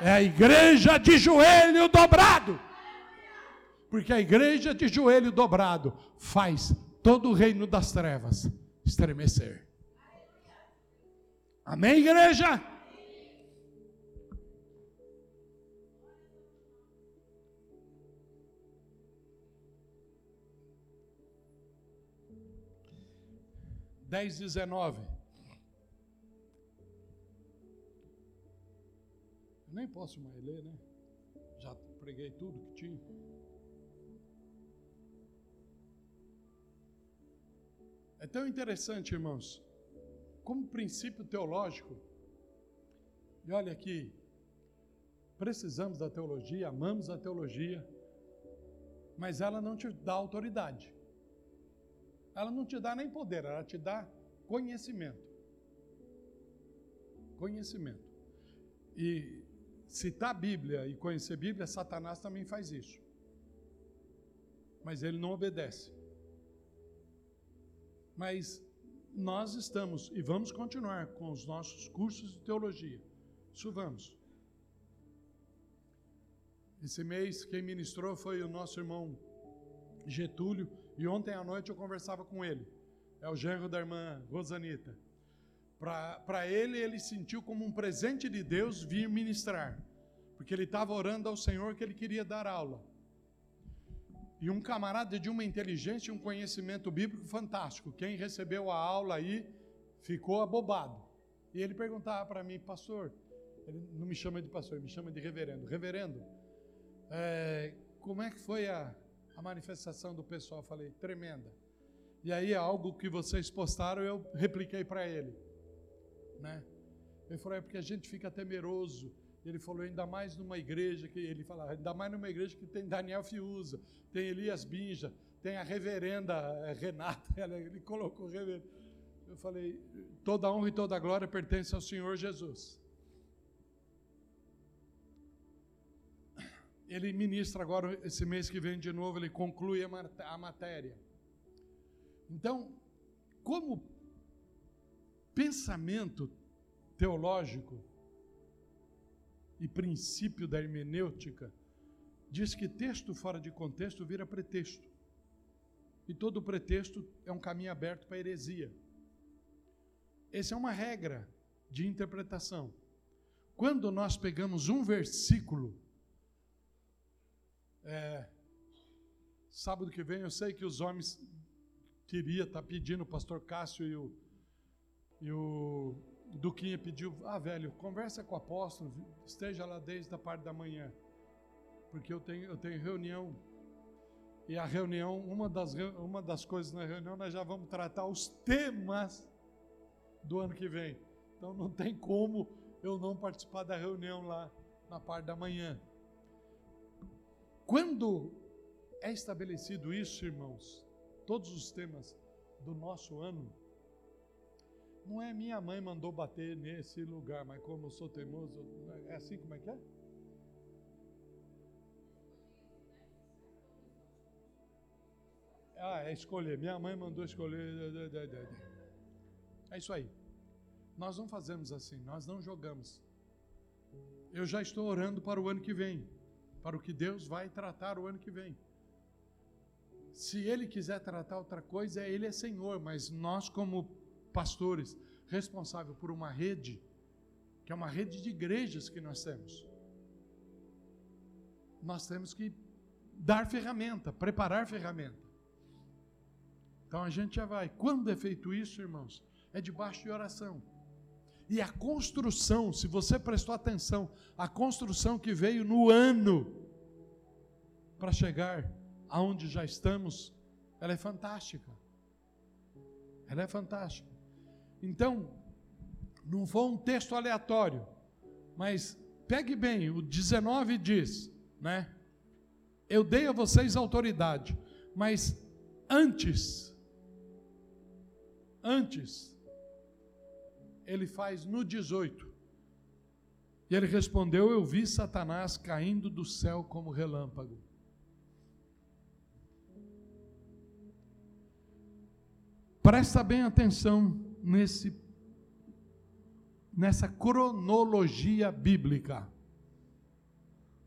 É a igreja de joelho dobrado. Porque a igreja de joelho dobrado faz todo o reino das trevas estremecer. Amém, igreja? 10, 19. Eu nem posso mais ler, né? Já preguei tudo que tinha. É tão interessante, irmãos, como princípio teológico. E olha aqui, precisamos da teologia, amamos a teologia, mas ela não te dá autoridade ela não te dá nem poder, ela te dá conhecimento. Conhecimento. E citar a Bíblia e conhecer a Bíblia, Satanás também faz isso. Mas ele não obedece. Mas nós estamos e vamos continuar com os nossos cursos de teologia. Isso vamos. Esse mês quem ministrou foi o nosso irmão Getúlio e ontem à noite eu conversava com ele. É o genro da irmã Rosanita. Para ele, ele sentiu como um presente de Deus vir ministrar. Porque ele estava orando ao Senhor que ele queria dar aula. E um camarada de uma inteligência e um conhecimento bíblico fantástico. Quem recebeu a aula aí ficou abobado. E ele perguntava para mim, pastor, ele não me chama de pastor, ele me chama de reverendo. Reverendo, é, como é que foi a, a manifestação do pessoal, falei, tremenda. E aí algo que vocês postaram, eu repliquei para ele, né? Ele falou, é porque a gente fica temeroso. Ele falou, ainda mais numa igreja que ele falava, ainda mais numa igreja que tem Daniel Fiuza, tem Elias Binja, tem a reverenda eh, Renata, ele colocou reverenda. Eu falei, toda honra e toda glória pertence ao Senhor Jesus. Ele ministra agora, esse mês que vem de novo, ele conclui a matéria. Então, como pensamento teológico e princípio da hermenêutica, diz que texto fora de contexto vira pretexto. E todo pretexto é um caminho aberto para heresia. Essa é uma regra de interpretação. Quando nós pegamos um versículo, é, sábado que vem eu sei que os homens queria estar tá pedindo, o pastor Cássio e o, e o Duquinha pediu, ah velho, conversa com o apóstolo, esteja lá desde a parte da manhã, porque eu tenho, eu tenho reunião e a reunião, uma das, uma das coisas na reunião, nós já vamos tratar os temas do ano que vem. Então não tem como eu não participar da reunião lá na parte da manhã. Quando é estabelecido isso, irmãos, todos os temas do nosso ano, não é minha mãe mandou bater nesse lugar, mas como eu sou teimoso, é assim como é que é? Ah, é escolher. Minha mãe mandou escolher. É isso aí. Nós não fazemos assim, nós não jogamos. Eu já estou orando para o ano que vem, para o que Deus vai tratar o ano que vem. Se Ele quiser tratar outra coisa, Ele é Senhor, mas nós, como pastores, responsável por uma rede, que é uma rede de igrejas que nós temos, nós temos que dar ferramenta, preparar ferramenta. Então a gente já vai. Quando é feito isso, irmãos? É debaixo de oração. E a construção, se você prestou atenção, a construção que veio no ano para chegar aonde já estamos, ela é fantástica. Ela é fantástica. Então, não foi um texto aleatório, mas pegue bem, o 19 diz, né? Eu dei a vocês autoridade, mas antes Antes, ele faz no 18. E ele respondeu: Eu vi Satanás caindo do céu como relâmpago. Presta bem atenção nesse nessa cronologia bíblica.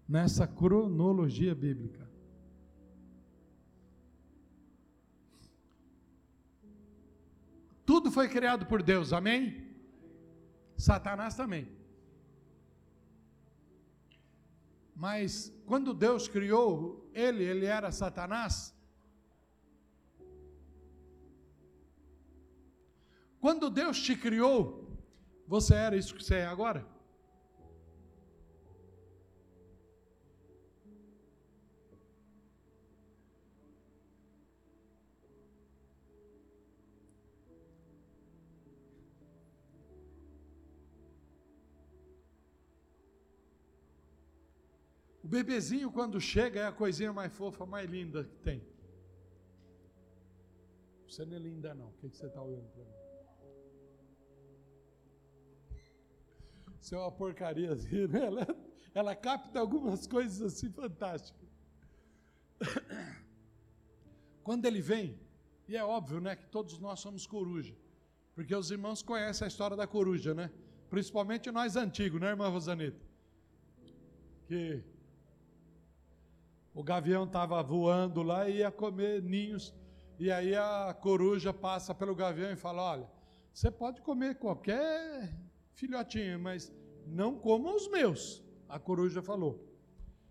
Nessa cronologia bíblica. Tudo foi criado por Deus, amém? Satanás também. Mas quando Deus criou ele, ele era Satanás. Quando Deus te criou, você era isso que você é agora? Bebezinho, quando chega, é a coisinha mais fofa, mais linda que tem. Você não é linda, não. O que você está olhando para mim? Isso é uma porcaria, assim, né? ela, ela capta algumas coisas assim fantásticas. Quando ele vem, e é óbvio, né, que todos nós somos coruja, porque os irmãos conhecem a história da coruja, né? Principalmente nós antigos, né, irmã Rosaneta? Que o gavião estava voando lá e ia comer ninhos. E aí a coruja passa pelo gavião e fala: Olha, você pode comer qualquer filhotinho, mas não coma os meus. A coruja falou.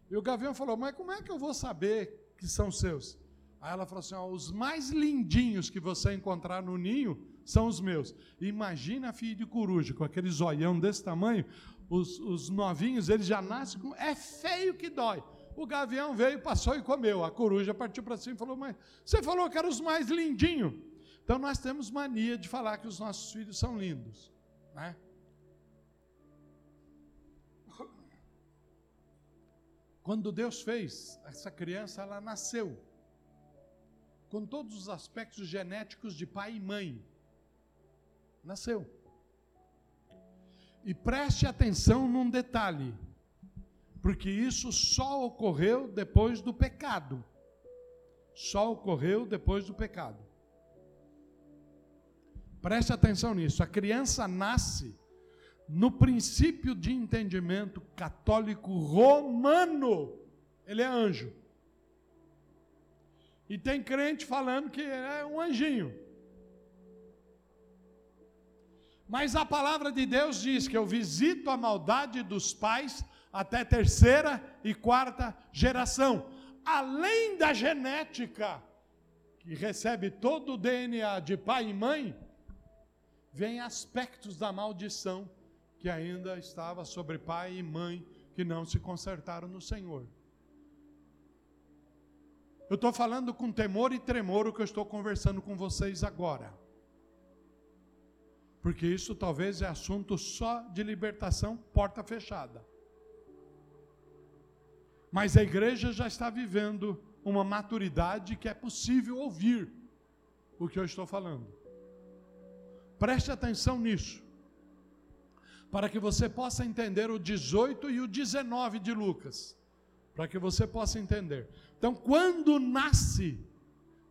E o gavião falou: Mas como é que eu vou saber que são seus? Aí ela falou assim: ó, Os mais lindinhos que você encontrar no ninho são os meus. Imagina a filha de coruja, com aquele zoião desse tamanho, os, os novinhos, eles já nascem com. É feio que dói. O gavião veio, passou e comeu. A coruja partiu para cima e falou: Mas você falou que eram os mais lindinhos. Então nós temos mania de falar que os nossos filhos são lindos. Né? Quando Deus fez, essa criança ela nasceu com todos os aspectos genéticos de pai e mãe. Nasceu. E preste atenção num detalhe. Porque isso só ocorreu depois do pecado. Só ocorreu depois do pecado. Preste atenção nisso. A criança nasce no princípio de entendimento católico romano. Ele é anjo. E tem crente falando que é um anjinho. Mas a palavra de Deus diz que eu visito a maldade dos pais até terceira e quarta geração. Além da genética, que recebe todo o DNA de pai e mãe, vem aspectos da maldição que ainda estava sobre pai e mãe que não se consertaram no Senhor. Eu estou falando com temor e tremor o que eu estou conversando com vocês agora. Porque isso talvez é assunto só de libertação, porta fechada. Mas a igreja já está vivendo uma maturidade que é possível ouvir o que eu estou falando. Preste atenção nisso, para que você possa entender o 18 e o 19 de Lucas, para que você possa entender. Então, quando nasce,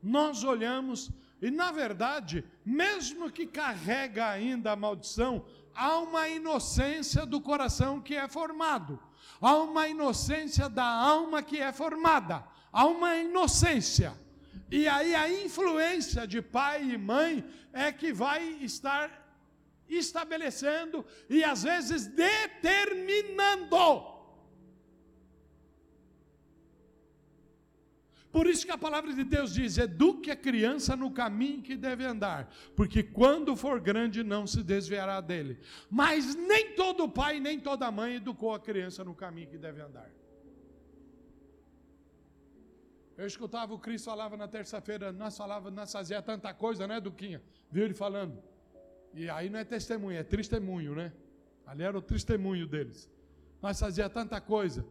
nós olhamos, e na verdade, mesmo que carrega ainda a maldição, há uma inocência do coração que é formado, há uma inocência da alma que é formada, há uma inocência. E aí a influência de pai e mãe é que vai estar estabelecendo e às vezes determinando Por isso que a palavra de Deus diz: eduque a criança no caminho que deve andar, porque quando for grande não se desviará dele. Mas nem todo pai, nem toda mãe educou a criança no caminho que deve andar. Eu escutava o Cristo falava na terça-feira, nós falava, nós fazia tanta coisa, né, Duquinha? Viu ele falando? E aí não é testemunho, é testemunho, né? Ali era o testemunho deles. Nós fazia tanta coisa.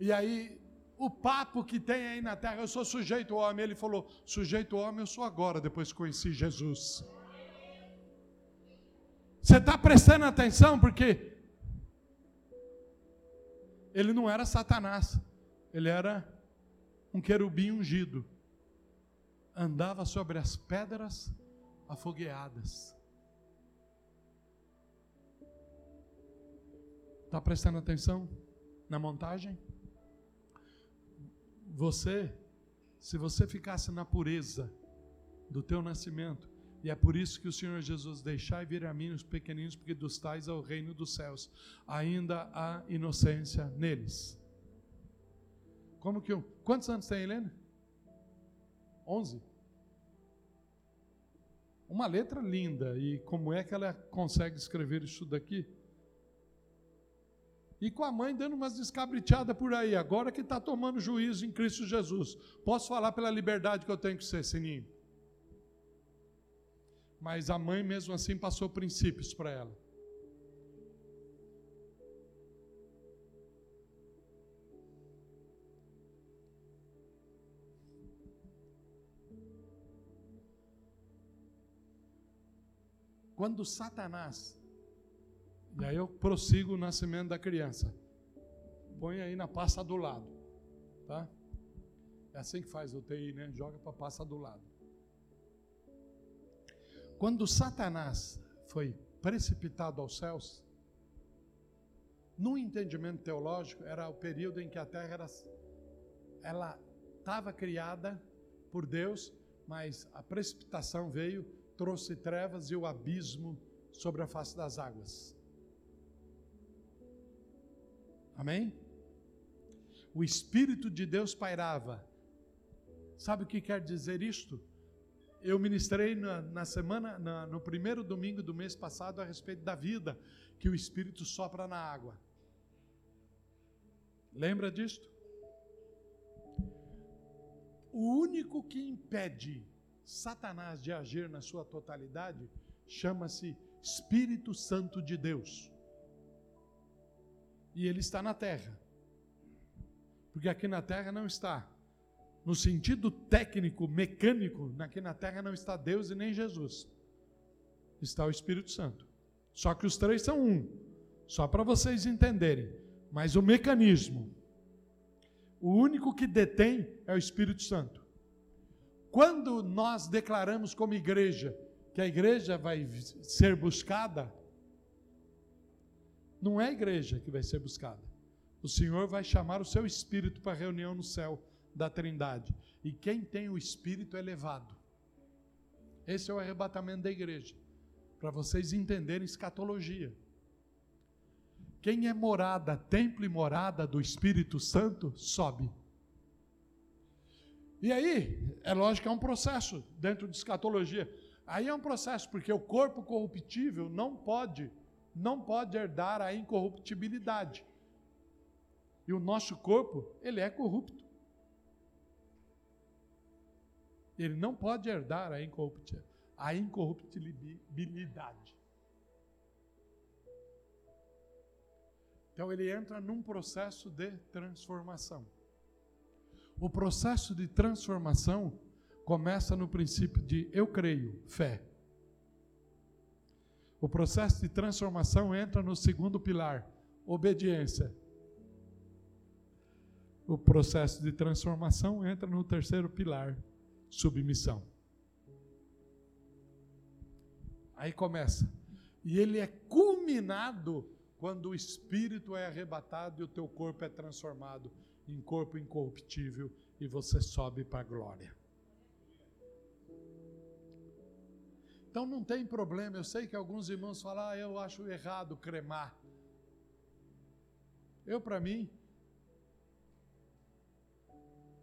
E aí o papo que tem aí na terra, eu sou sujeito homem. Ele falou: sujeito homem eu sou agora, depois que conheci Jesus. Você está prestando atenção? Porque ele não era Satanás, ele era um querubim ungido. Andava sobre as pedras afogueadas. Está prestando atenção na montagem? Você, se você ficasse na pureza do teu nascimento, e é por isso que o Senhor Jesus deixai vir a mim os pequeninos, porque dos tais é o reino dos céus. Ainda há inocência neles. Como que um? Quantos anos tem Helena? Onze. Uma letra linda. E como é que ela consegue escrever isso daqui? E com a mãe dando umas descabriteadas por aí, agora que está tomando juízo em Cristo Jesus. Posso falar pela liberdade que eu tenho que ser, Sininho? Mas a mãe mesmo assim passou princípios para ela. Quando Satanás e aí eu prossigo o nascimento da criança. Põe aí na pasta do lado, tá? É assim que faz o TI, né? Joga para a pasta do lado. Quando Satanás foi precipitado aos céus, no entendimento teológico, era o período em que a terra era, ela estava criada por Deus, mas a precipitação veio, trouxe trevas e o abismo sobre a face das águas. Amém? O Espírito de Deus pairava. Sabe o que quer dizer isto? Eu ministrei na, na semana, na, no primeiro domingo do mês passado a respeito da vida que o Espírito sopra na água. Lembra disto? O único que impede Satanás de agir na sua totalidade chama-se Espírito Santo de Deus e ele está na terra. Porque aqui na terra não está. No sentido técnico, mecânico, aqui na terra não está Deus e nem Jesus. Está o Espírito Santo. Só que os três são um. Só para vocês entenderem. Mas o mecanismo, o único que detém é o Espírito Santo. Quando nós declaramos como igreja que a igreja vai ser buscada, não é a igreja que vai ser buscada. O Senhor vai chamar o seu espírito para a reunião no céu da Trindade. E quem tem o espírito é levado. Esse é o arrebatamento da igreja. Para vocês entenderem escatologia. Quem é morada, templo e morada do Espírito Santo, sobe. E aí, é lógico que é um processo dentro de escatologia. Aí é um processo, porque o corpo corruptível não pode, não pode herdar a incorruptibilidade. E o nosso corpo, ele é corrupto. Ele não pode herdar a incorruptibilidade. Então ele entra num processo de transformação. O processo de transformação começa no princípio de eu creio, fé. O processo de transformação entra no segundo pilar, obediência. O processo de transformação entra no terceiro pilar, submissão. Aí começa. E ele é culminado quando o espírito é arrebatado e o teu corpo é transformado em corpo incorruptível e você sobe para a glória. Então não tem problema, eu sei que alguns irmãos falam, ah, eu acho errado cremar. Eu, para mim,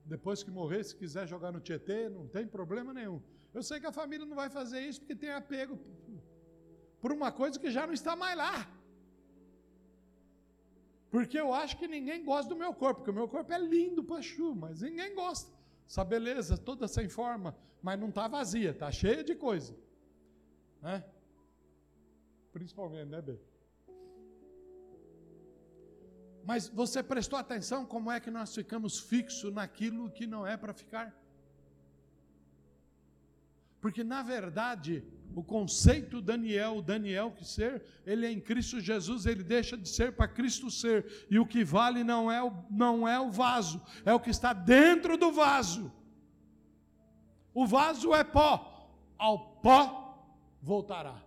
depois que morrer, se quiser jogar no Tietê, não tem problema nenhum. Eu sei que a família não vai fazer isso porque tem apego por uma coisa que já não está mais lá. Porque eu acho que ninguém gosta do meu corpo, porque o meu corpo é lindo, pachu, mas ninguém gosta. Essa beleza toda sem forma, mas não está vazia, está cheia de coisa. Né? Principalmente, né, Bê? Mas você prestou atenção como é que nós ficamos fixos naquilo que não é para ficar? Porque, na verdade, o conceito Daniel, Daniel que ser, ele é em Cristo Jesus, ele deixa de ser para Cristo ser. E o que vale não é o, não é o vaso, é o que está dentro do vaso. O vaso é pó, ao pó voltará.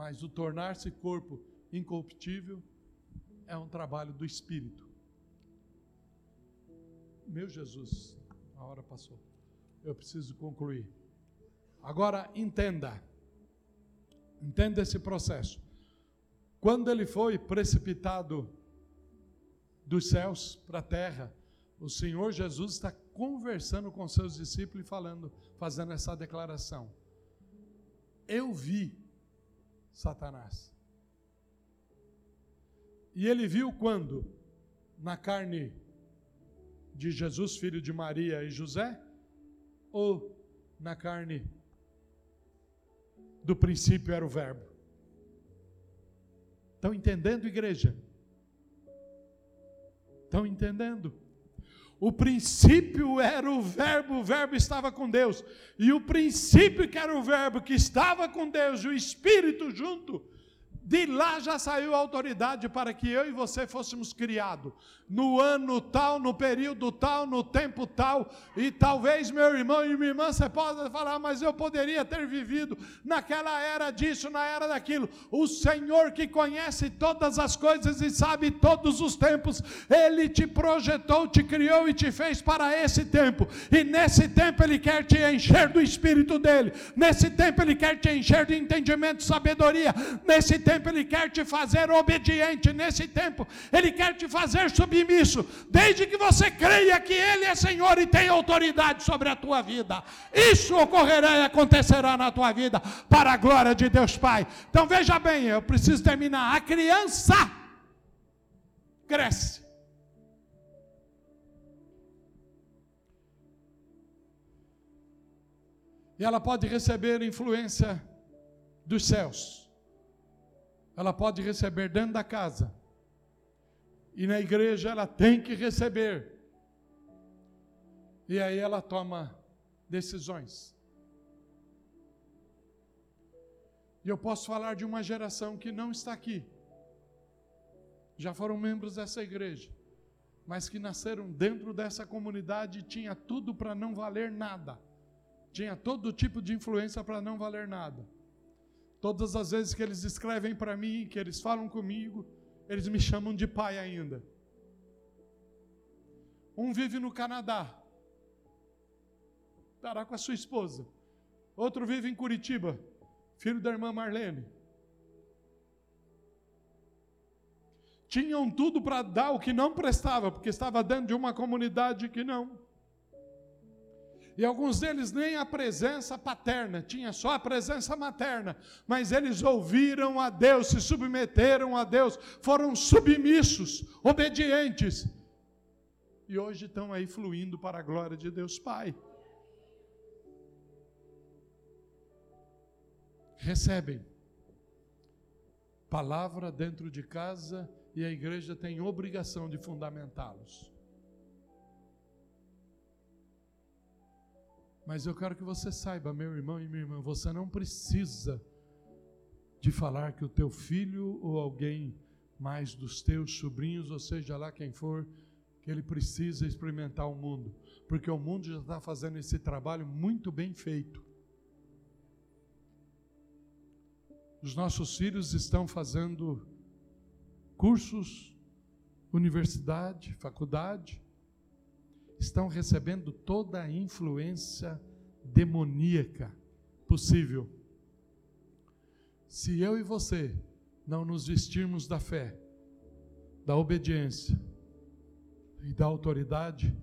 Mas o tornar-se corpo incorruptível é um trabalho do Espírito. Meu Jesus, a hora passou eu preciso concluir. Agora entenda. Entenda esse processo. Quando ele foi precipitado dos céus para a terra, o Senhor Jesus está conversando com seus discípulos e falando, fazendo essa declaração. Eu vi Satanás. E ele viu quando? Na carne de Jesus, filho de Maria e José? ou na carne do princípio era o Verbo? Estão entendendo, igreja? Estão entendendo? O princípio era o Verbo, o Verbo estava com Deus. E o princípio que era o Verbo, que estava com Deus, e o Espírito junto, de lá já saiu a autoridade para que eu e você fôssemos criados no ano tal, no período tal, no tempo tal. E talvez meu irmão e minha irmã, você possa falar, mas eu poderia ter vivido naquela era disso, na era daquilo. O Senhor que conhece todas as coisas e sabe todos os tempos, Ele te projetou, te criou e te fez para esse tempo. E nesse tempo Ele quer te encher do Espírito dele. Nesse tempo Ele quer te encher de entendimento, sabedoria. Nesse tempo tempo Ele quer te fazer obediente, nesse tempo Ele quer te fazer submisso, desde que você creia que Ele é Senhor e tem autoridade sobre a tua vida. Isso ocorrerá e acontecerá na tua vida, para a glória de Deus Pai. Então veja bem, eu preciso terminar. A criança cresce. E ela pode receber influência dos céus ela pode receber dentro da casa. E na igreja ela tem que receber. E aí ela toma decisões. E eu posso falar de uma geração que não está aqui. Já foram membros dessa igreja. mas que nasceram dentro dessa comunidade e tinha tudo para não valer nada. Tinha todo tipo de influência para não valer nada. Todas as vezes que eles escrevem para mim, que eles falam comigo, eles me chamam de pai ainda. Um vive no Canadá, estará com a sua esposa. Outro vive em Curitiba, filho da irmã Marlene. tinham tudo para dar o que não prestava, porque estava dentro de uma comunidade que não. E alguns deles nem a presença paterna, tinha só a presença materna, mas eles ouviram a Deus, se submeteram a Deus, foram submissos, obedientes. E hoje estão aí fluindo para a glória de Deus Pai. Recebem palavra dentro de casa e a igreja tem obrigação de fundamentá-los. Mas eu quero que você saiba, meu irmão e minha irmã, você não precisa de falar que o teu filho ou alguém mais dos teus sobrinhos, ou seja lá quem for, que ele precisa experimentar o mundo, porque o mundo já está fazendo esse trabalho muito bem feito. Os nossos filhos estão fazendo cursos, universidade, faculdade, estão recebendo toda a influência demoníaca possível. Se eu e você não nos vestirmos da fé, da obediência e da autoridade,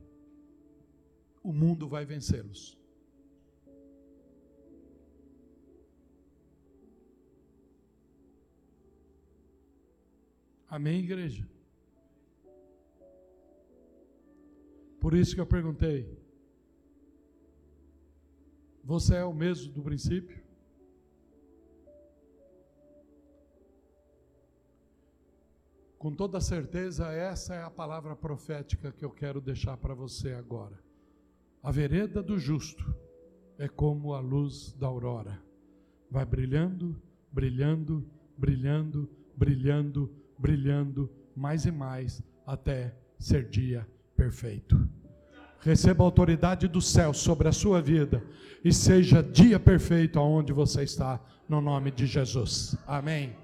o mundo vai vencê-los. Amém, igreja? Por isso que eu perguntei: Você é o mesmo do princípio? Com toda certeza, essa é a palavra profética que eu quero deixar para você agora. A vereda do justo é como a luz da aurora, vai brilhando, brilhando, brilhando, brilhando, brilhando mais e mais até ser dia perfeito. Receba a autoridade do céu sobre a sua vida e seja dia perfeito aonde você está, no nome de Jesus. Amém.